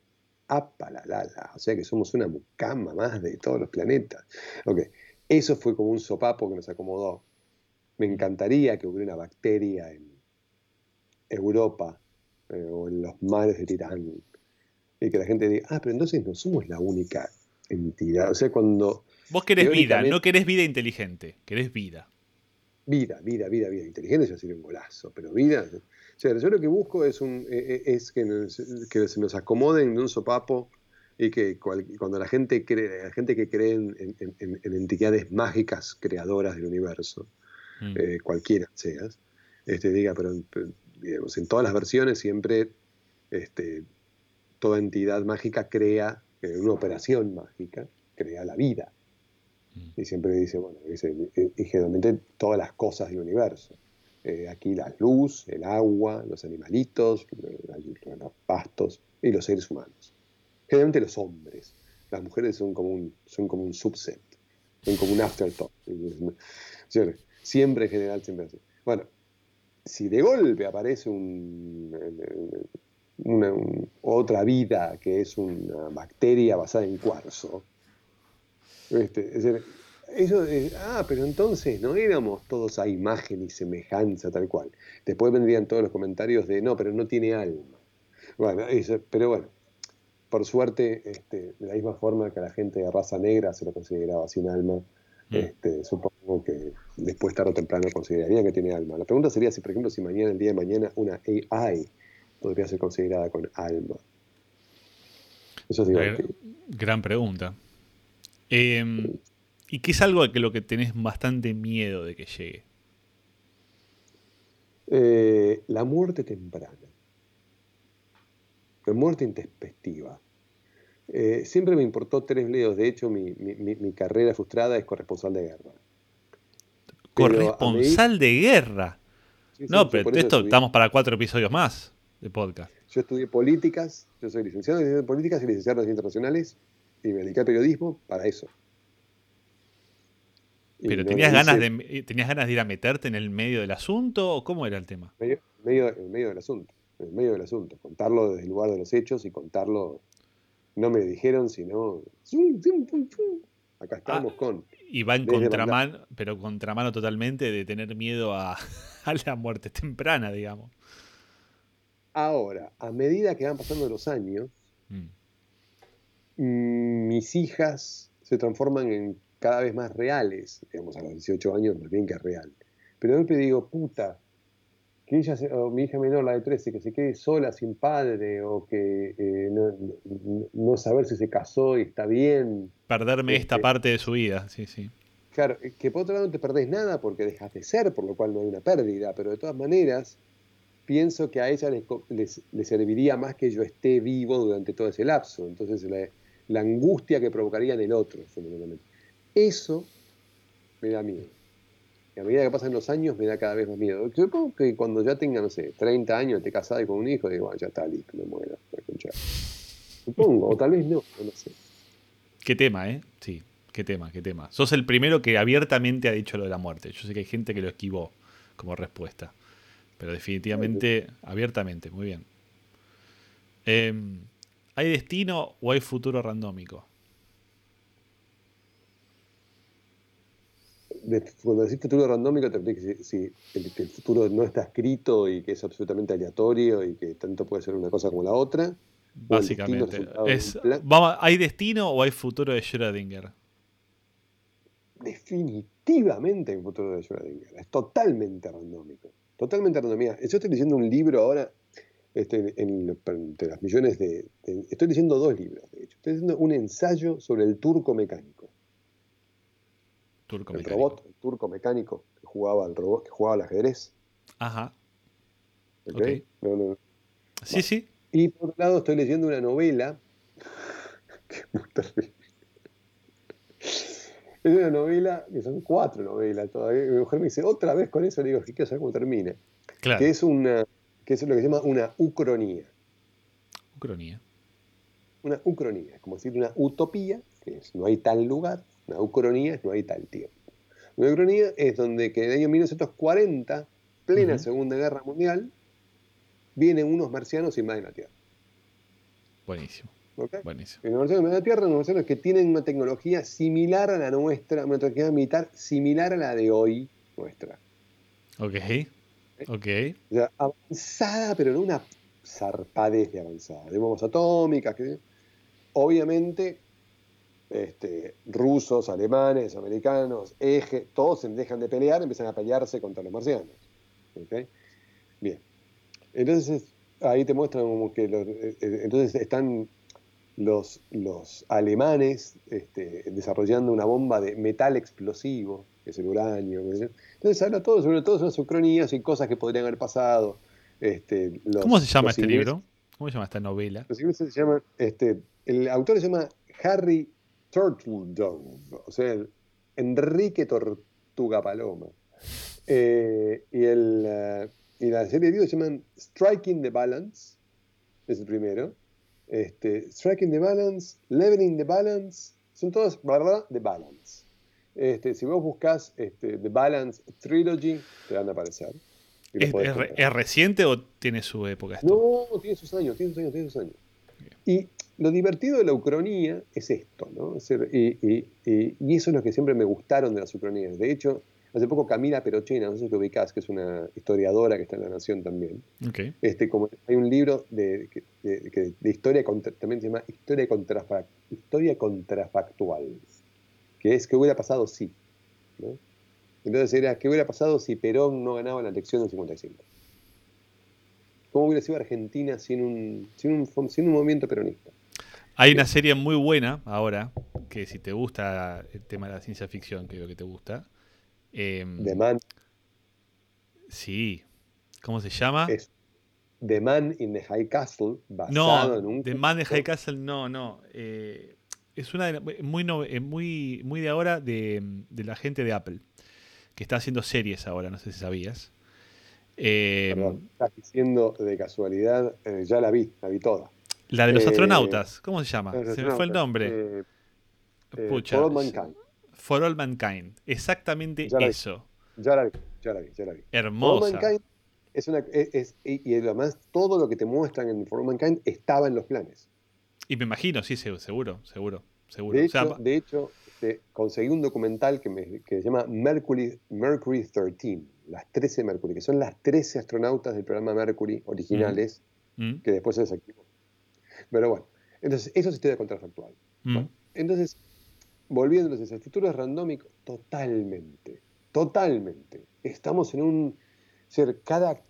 ¡Apa la la la! O sea que somos una mucama más de todos los planetas. Ok, eso fue como un sopapo que nos acomodó. Me encantaría que hubiera una bacteria en Europa eh, o en los mares de Tirán y que la gente diga, ah, pero entonces no somos la única entidad. O sea, cuando Vos querés vida, no querés vida inteligente, querés vida. Vida, vida, vida, vida. Inteligente ya sería un golazo, pero vida. O sea, yo lo que busco es, un, eh, eh, es que, nos, que se nos acomoden de un sopapo y que cual- cuando la gente cree, la gente que cree en, en- en- en entidades mágicas creadoras del universo, Mm. eh, cualquiera seas, este, diga, pero, pero, digamos, en todas las versiones siempre este, toda entidad mágica crea, una operación mágica, crea la vida. Mm. Y siempre dice, bueno, dice, eh, generalmente todas las cosas del universo. Eh, aquí la luz, el agua, los animalitos, eh, los pastos y los seres humanos. Generalmente los hombres. Las mujeres son como un, son como un subset, son como un afterthought. Siempre, en general, siempre así. Bueno, si de golpe aparece un, una- un- otra vida que es una bacteria basada en cuarzo, este, es decir, ah, pero entonces no éramos todos a imagen y semejanza tal cual. Después vendrían todos los comentarios de no, pero no tiene alma. Bueno, eso- pero bueno, por suerte, este, de la misma forma que a la gente de raza negra se lo consideraba sin alma, Mm. este, supongo que después tarde o temprano considerarían que tiene alma. La pregunta sería si, por ejemplo, si mañana, el día de mañana, una AI podría ser considerada con alma. Eso es divertido. gran pregunta. Em, ¿Y qué es algo que lo que tenés bastante miedo de que llegue? Eh, la muerte temprana. La muerte intempestiva. Eh, siempre me importó tres leos. De hecho, mi, mi- mi- carrera frustrada es corresponsal de guerra. Corresponsal de guerra. Sí, sí, No, pero esto estudié- estamos para cuatro episodios más de podcast. Yo estudié políticas, yo soy licenciado en políticas y licenciado en Relaciones internacionales y me dediqué al periodismo para eso. Y Pero tenías hice ganas de tenías ganas de ir a meterte en el medio del asunto o cómo era el tema? medio, medio, en medio del asunto, en medio del asunto, contarlo desde el lugar de los hechos y contarlo, no me dijeron, sino, acá estamos Ah. con, Y va en contramano, pero contramano totalmente de tener miedo a, a la muerte temprana, digamos. ahora, a medida que van pasando los años, Mm. Mm, mis hijas se transforman en cada vez más reales, digamos, a los 18 años, más bien que es real. Pero de golpe digo, puta, que ella, se- o mi hija menor, la de 13, que se quede sola, sin padre, o que eh, no, saber si se casó y está bien. Perderme esta Este- parte de su vida, sí, sí. Claro, eh, que por otro lado no te perdés nada porque dejas de ser, por lo cual no hay una pérdida, pero de todas maneras pienso que a ella les, co- les- le serviría más que yo esté vivo durante todo ese lapso. Entonces la, la angustia que provocaría en el otro, fundamentalmente. Eso me da miedo. Y a medida que pasan los años me da cada vez más miedo. Supongo que cuando ya tenga, no sé, 30 años, casado y con un hijo, digo, bueno, ya está listo, me muero. Supongo, o tal vez no, no sé. Qué tema, ¿eh? Sí, qué tema, qué tema. Sos el primero que abiertamente ha dicho lo de la muerte. Yo sé que hay gente que lo esquivó como respuesta. Pero definitivamente, abiertamente, muy bien. Em, ¿Hay destino o hay futuro randómico? De- cuando decís futuro randómico, te que si, si el, futuro no está escrito y que es absolutamente aleatorio y que tanto puede ser una cosa como la otra. destino Básicamente. Es, vamos, ¿Hay destino o hay futuro de Schrödinger? definitivamente hay futuro de Schrödinger. Es totalmente randómico. Totalmente randómico. Yo estoy leyendo un libro ahora, este, en, entre las millones de, de- Estoy leyendo dos libros, de hecho. Estoy leyendo un ensayo sobre el turco mecánico. Turco el mecánico. robot, el turco mecánico que jugaba al robot, que jugaba al ajedrez. Ajá. ¿ok? Ok. No, no. Sí, sí. Y por otro lado estoy leyendo una novela que es muy terrible. Es una novela, que son cuatro novelas todavía. Mi mujer me dice, otra vez con eso, le digo, que quiero saber cómo termina. Claro. Que es una, que es lo que se llama una ucronía. Ucronía. Una ucronía, es como decir una utopía, que es no hay tal lugar, una ucronía es no hay tal tiempo. Una ucronía es donde que en el año 1940, plena. Segunda Guerra Mundial, vienen unos marcianos y invaden la Tierra. Buenísimo. ¿ok? Buenísimo. En los marcianos de la Tierra, los marcianos que tienen una tecnología similar a la nuestra, una tecnología militar similar a la de hoy nuestra. Ok. O sea, avanzada, pero no una zarpadez de avanzada, de bombas atómicas. Que, obviamente, este, rusos, alemanes, americanos, eje, todos se dejan de pelear, empiezan a pelearse contra los marcianos. ¿ok? Bien. Entonces, ahí te muestran como que los, eh, eh, entonces están los, los alemanes este, desarrollando una bomba de metal explosivo, es el uranio. Entonces habla todo sobre todo esas ucronías y cosas que podrían haber pasado. Este, los- ¿Cómo se llama este ingleses- libro? ¿Cómo se llama esta novela? Los ingleses se llaman, este, el autor se llama Harry Turtledove, o sea, el Enrique Tortuga Paloma. Eh, y, el, eh, y la serie de libros se llaman Striking the Balance, es el primero. Este, Striking the Balance, Leveling the Balance, son todas, ¿verdad? The Balance. Este, si vos buscas este, The Balance Trilogy, te van a aparecer. Lo ¿Es, es es reciente o tiene su época esto? No, tiene sus años, tiene sus años, tiene sus años. Y lo divertido de la ucronía es esto, ¿no? Es decir, y, y- y- y eso es lo que siempre me gustaron de las ucronías. De hecho, hace poco Camila Perochena, no sé si te ubicás, que es una historiadora que está en La Nación también, Ok. este, como hay un libro de, de- que- de historia, contra- también se llama Historia, contrafa- historia Contrafactual, que es ¿qué hubiera pasado si? ¿no? Entonces era ¿qué hubiera pasado si Perón no ganaba la elección del 55? ¿Cómo hubiera sido Argentina sin un, sin un, sin un movimiento peronista? Hay una serie muy buena ahora, que si te gusta el tema de la ciencia ficción, que veo que te gusta. em, The Man, sí. ¿Cómo se llama? es The Man in the High Castle, basado No, en un... The Man de High Castle, no, no. eh, es una de- muy, muy, muy de ahora de, de la gente de Apple, que está haciendo series ahora, no sé si sabías. Eh, Perdón, estás diciendo de casualidad, eh, ya la vi, la vi toda. la de los eh, astronautas, ¿cómo se llama? Se me fue el nombre. eh, Pucha, For All Mankind. For All Mankind. Exactamente Ya la vi. eso. Ya la vi, ya la vi, ya la vi. For All Hermosa. Mankind es una, es, es- y y además todo lo que te muestran en For All Mankind estaba en los planes. Y me imagino, sí, se- seguro, seguro, seguro. De O sea, hecho, de hecho este, conseguí un documental que, me, que se llama Mercury, Mercury 13, las 13 Mercury, que son las 13 astronautas del programa Mercury originales, mm, que después se desactivó. Pero bueno, entonces eso es historia contrafactual. mm. Bueno, entonces, volviendo entonces, el futuro es randómico totalmente, totalmente. Estamos en un... decir, cada,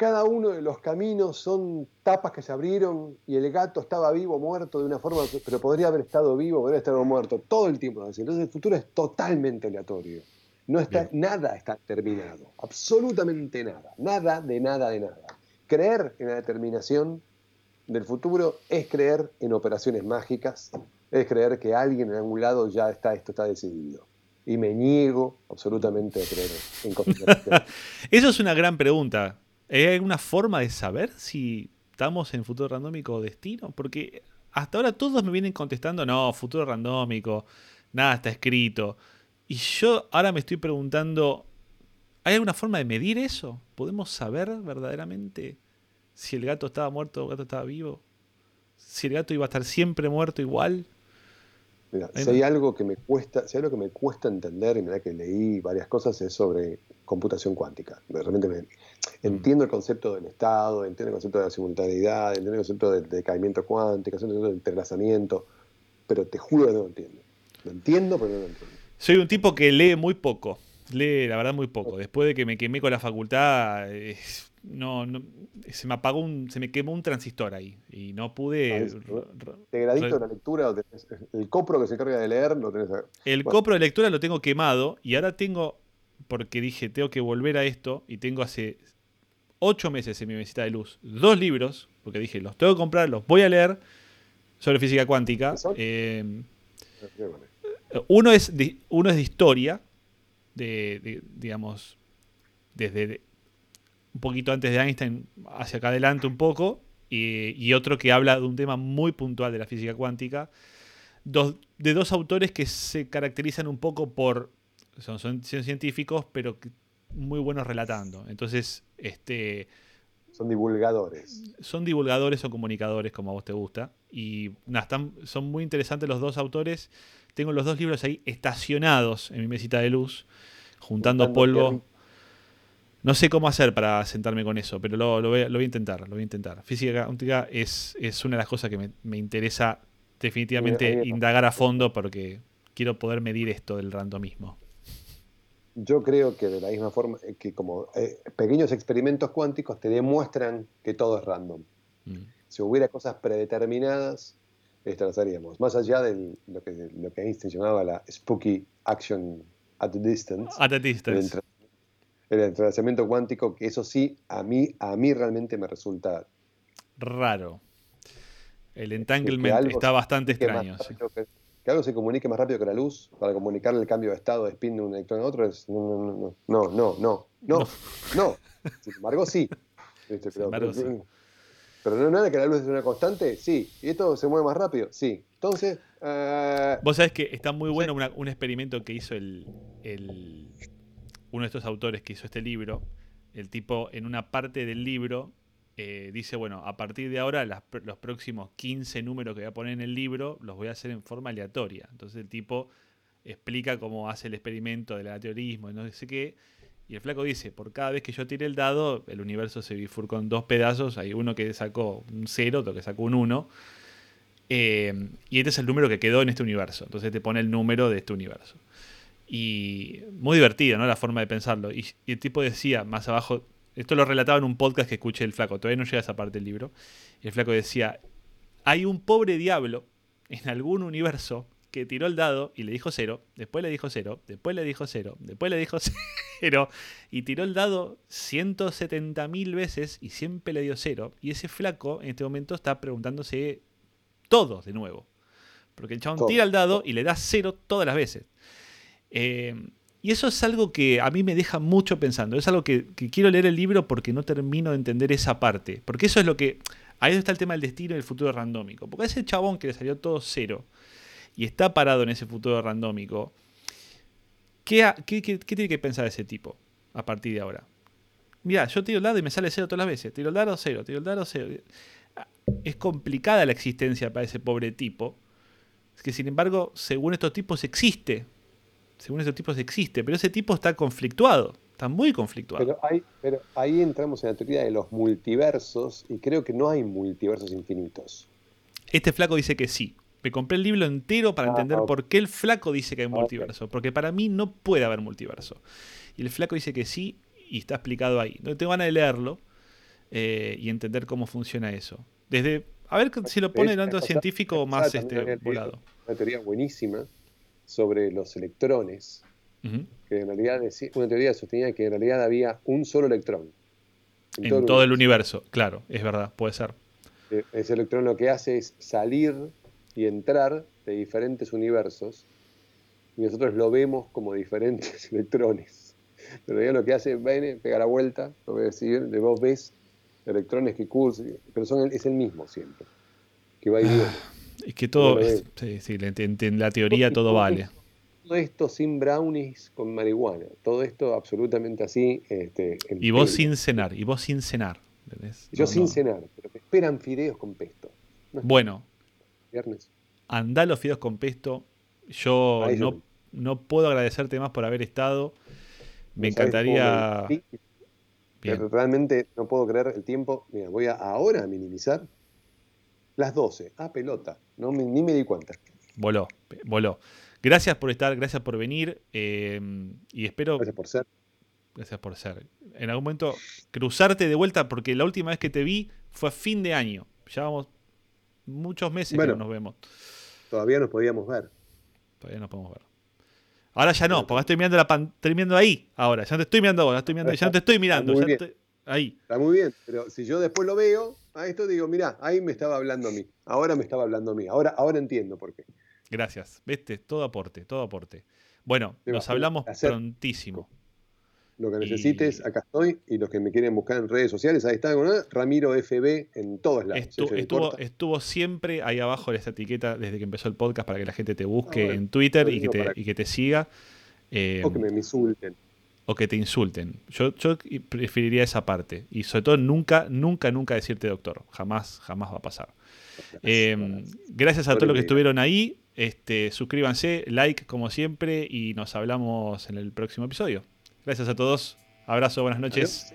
cada uno de los caminos son tapas que se abrieron y el gato estaba vivo o muerto de una forma, pero podría haber estado vivo, podría estar muerto, todo el tiempo. Entonces el futuro es totalmente aleatorio. No está, nada está terminado, absolutamente nada, nada de nada de nada. Creer en la determinación del futuro es creer en operaciones mágicas, es creer que alguien en algún lado ya está, esto está decidido. Y me niego absolutamente a creer en cosas. Eso es una gran pregunta. ¿Hay alguna forma de saber si ¿estamos en futuro randómico o destino? Porque hasta ahora todos me vienen contestando, no, futuro randómico, nada está escrito. Y yo ahora me estoy preguntando, ¿hay alguna forma de medir eso? ¿Podemos saber verdaderamente si el gato estaba muerto o el gato estaba vivo? ¿Si el gato iba a estar siempre muerto igual? Mira, si hay algo que me cuesta, si hay algo que me cuesta entender, y mira que leí varias cosas, es sobre computación cuántica. De repente me- entiendo el concepto del estado, entiendo el concepto de la simultaneidad, entiendo el concepto del decaimiento cuántico, entiendo el concepto del entrelazamiento, pero te juro que no lo entiendo. Lo entiendo, pero no lo entiendo. Soy un tipo que lee muy poco. Lee, la verdad, muy poco. Después de que me quemé con la facultad, no, no- se me apagó un, se me quemó un transistor ahí. Y no pude. Ah, ¿Te gradito la lectura o tenés- el copro que se encarga de leer lo tenés a- El Bueno. copro de lectura lo tengo quemado y ahora tengo, porque dije, tengo que volver a esto y tengo hace ocho meses en mi mesita de luz dos libros, porque dije, los tengo que comprar, los voy a leer sobre física cuántica. Eh, uno, es de, uno es de historia, de, de, digamos, desde de- un poquito antes de Einstein hacia acá adelante un poco, y, y otro que habla de un tema muy puntual de la física cuántica dos, de dos autores que se caracterizan un poco por. Son, son, son científicos, pero muy buenos relatando. Entonces, este, Son divulgadores. son divulgadores o comunicadores, como a vos te gusta. Y están, son muy interesantes los dos autores. Tengo los dos libros ahí estacionados en mi mesita de luz, juntando Juntando polvo. No sé cómo hacer para sentarme con eso, pero lo, lo voy, a, lo voy a intentar, lo voy a intentar. Física cuántica es, es una de las cosas que me, me interesa definitivamente indagar a fondo porque quiero poder medir esto del randomismo. Yo creo que de la misma forma eh, que como eh, pequeños experimentos cuánticos te demuestran que todo es random. Mm. Si hubiera cosas predeterminadas, las haríamos. Más allá de lo que, lo que Einstein llamaba la spooky action at a distance, At a distance. el entrelazamiento cuántico, que eso sí, a mí, a mí realmente me resulta Raro. El entanglement está bastante extraño. sí. rápido que- que algo se comunique más rápido que la luz para comunicarle el cambio de estado de spin de un electrón a otro es no, no, no, no, no, no, no, no. Sin embargo, sí. ¿Viste? Pero, embargo, pero- sí. pero no es nada que la luz es una constante, sí. ¿Y esto se mueve más rápido? Sí. Entonces, eh, Vos sabés que está muy bueno una- un experimento que hizo el, el- uno de estos autores que hizo este libro. El tipo en una parte del libro eh, dice, bueno, a partir de ahora los próximos 15 números que voy a poner en el libro los voy a hacer en forma aleatoria. Entonces el tipo explica cómo hace el experimento del aleatorismo y no sé qué. Y el flaco dice, por cada vez que yo tire el dado, el universo se bifurcó en dos pedazos. Hay uno que sacó un 0, otro que sacó un 1. Eh, y este es el número que quedó en este universo. Entonces te pone el número de este universo. Y muy divertido, ¿no? La forma de pensarlo. Y el tipo decía más abajo, esto lo relataba en un podcast que escuché el flaco, todavía no llega a esa parte del libro. Y el flaco decía, hay un pobre diablo en algún universo que tiró el dado y le dijo cero, después le dijo cero, después le dijo cero, después le dijo cero, y tiró el dado 170 mil veces y siempre le dio cero. Y ese flaco en este momento está preguntándose todo de nuevo. Porque el chabón tira el dado y le da cero todas las veces. Eh, y eso es algo que a mí me deja mucho pensando. Es algo que, quiero leer el libro porque no termino de entender esa parte. Porque eso es lo que. Ahí está el tema del destino y el futuro randómico. Porque ese chabón que le salió todo cero y está parado en ese futuro randómico, ¿qué, qué- qué- qué tiene que pensar ese tipo a partir de ahora? Mira, yo tiro el dado y me sale cero todas las veces. Tiro el dado cero, tiro el dado cero. Es complicada la existencia para ese pobre tipo. Es que sin embargo, según estos tipos existe. Según estos tipos existe. Pero ese tipo está conflictuado. Está muy conflictuado. pero, hay, pero ahí entramos en la teoría de los multiversos y creo que no hay multiversos infinitos. Este flaco dice que sí. Me compré el libro entero para Ah, entender por qué el flaco dice que hay multiverso. Porque para mí no puede haber multiverso. Y el flaco dice que sí y está explicado ahí. No tengo ganas de leerlo eh, y entender cómo funciona eso. Desde, a ver si lo pone esta- científico más este, volado. Una teoría buenísima sobre los electrones, que en realidad una teoría sostenía que en realidad había un solo electrón. En todo el universo, claro, es verdad, puede ser. Eh, Ese electrón lo que hace es salir y entrar de diferentes universos y nosotros lo vemos como diferentes electrones. Pero en realidad lo que hace viene, pega la vuelta, lo voy a decir, de vos ves electrones que Kurz, pero son el- es el mismo siempre. Que va y viene. Es que todo, es- sí, sí, en, la teoría todo vale. Todo esto sin brownies con marihuana. Todo esto absolutamente así. Este, Y vos pelo. sin cenar, y vos sin cenar. ¿entendés? Yo No, sin cenar, pero me esperan fideos con pesto. No es Bueno, viernes. andá los fideos con pesto. Yo Ahí no, yo- no puedo agradecerte más por haber estado. Me encantaría. me- realmente no puedo creer el tiempo. Mira, voy a ahora a minimizar. Las 12. Ah, pelota. No me- ni me di cuenta. Voló, voló. Gracias por estar, gracias por venir. eh, y espero, Gracias por ser. gracias por ser. En algún momento, cruzarte de vuelta, porque la última vez que te vi fue a fin de año. Ya vamos muchos meses Bueno. que no nos vemos. Todavía nos podíamos ver. Todavía no podemos ver. Ahora ya no, porque estoy mirando la pan- estoy mirando ahí. Ahora, ya no te estoy mirando ya, estoy mirando, ya no te estoy mirando. ya ahí. Está muy bien, pero si yo después lo veo, a esto digo, mirá, ahí me estaba hablando a mí. Ahora me estaba hablando a mí. Ahora, ahora entiendo por qué. Gracias. Viste, todo aporte, todo aporte. Bueno, nos hablamos prontísimo. Lo que Y- necesites, acá estoy. Y los que me quieren buscar en redes sociales, ahí está, ¿no? Ramiro FB en todos lados. Estu- estuvo, estuvo siempre ahí abajo de esta etiqueta desde que empezó el podcast para que la gente te busque Ah, bueno. en Twitter y que, te, para- y que te siga. eh, O que me insulten. O que te insulten. Yo, yo preferiría esa parte. Y sobre todo nunca, nunca, nunca decirte doctor. Jamás, jamás va a pasar. Eh, gracias a Sobre todos los que estuvieron ahí. Este, suscríbanse, like como siempre y nos hablamos en el próximo episodio. Gracias a todos. Abrazo, buenas noches.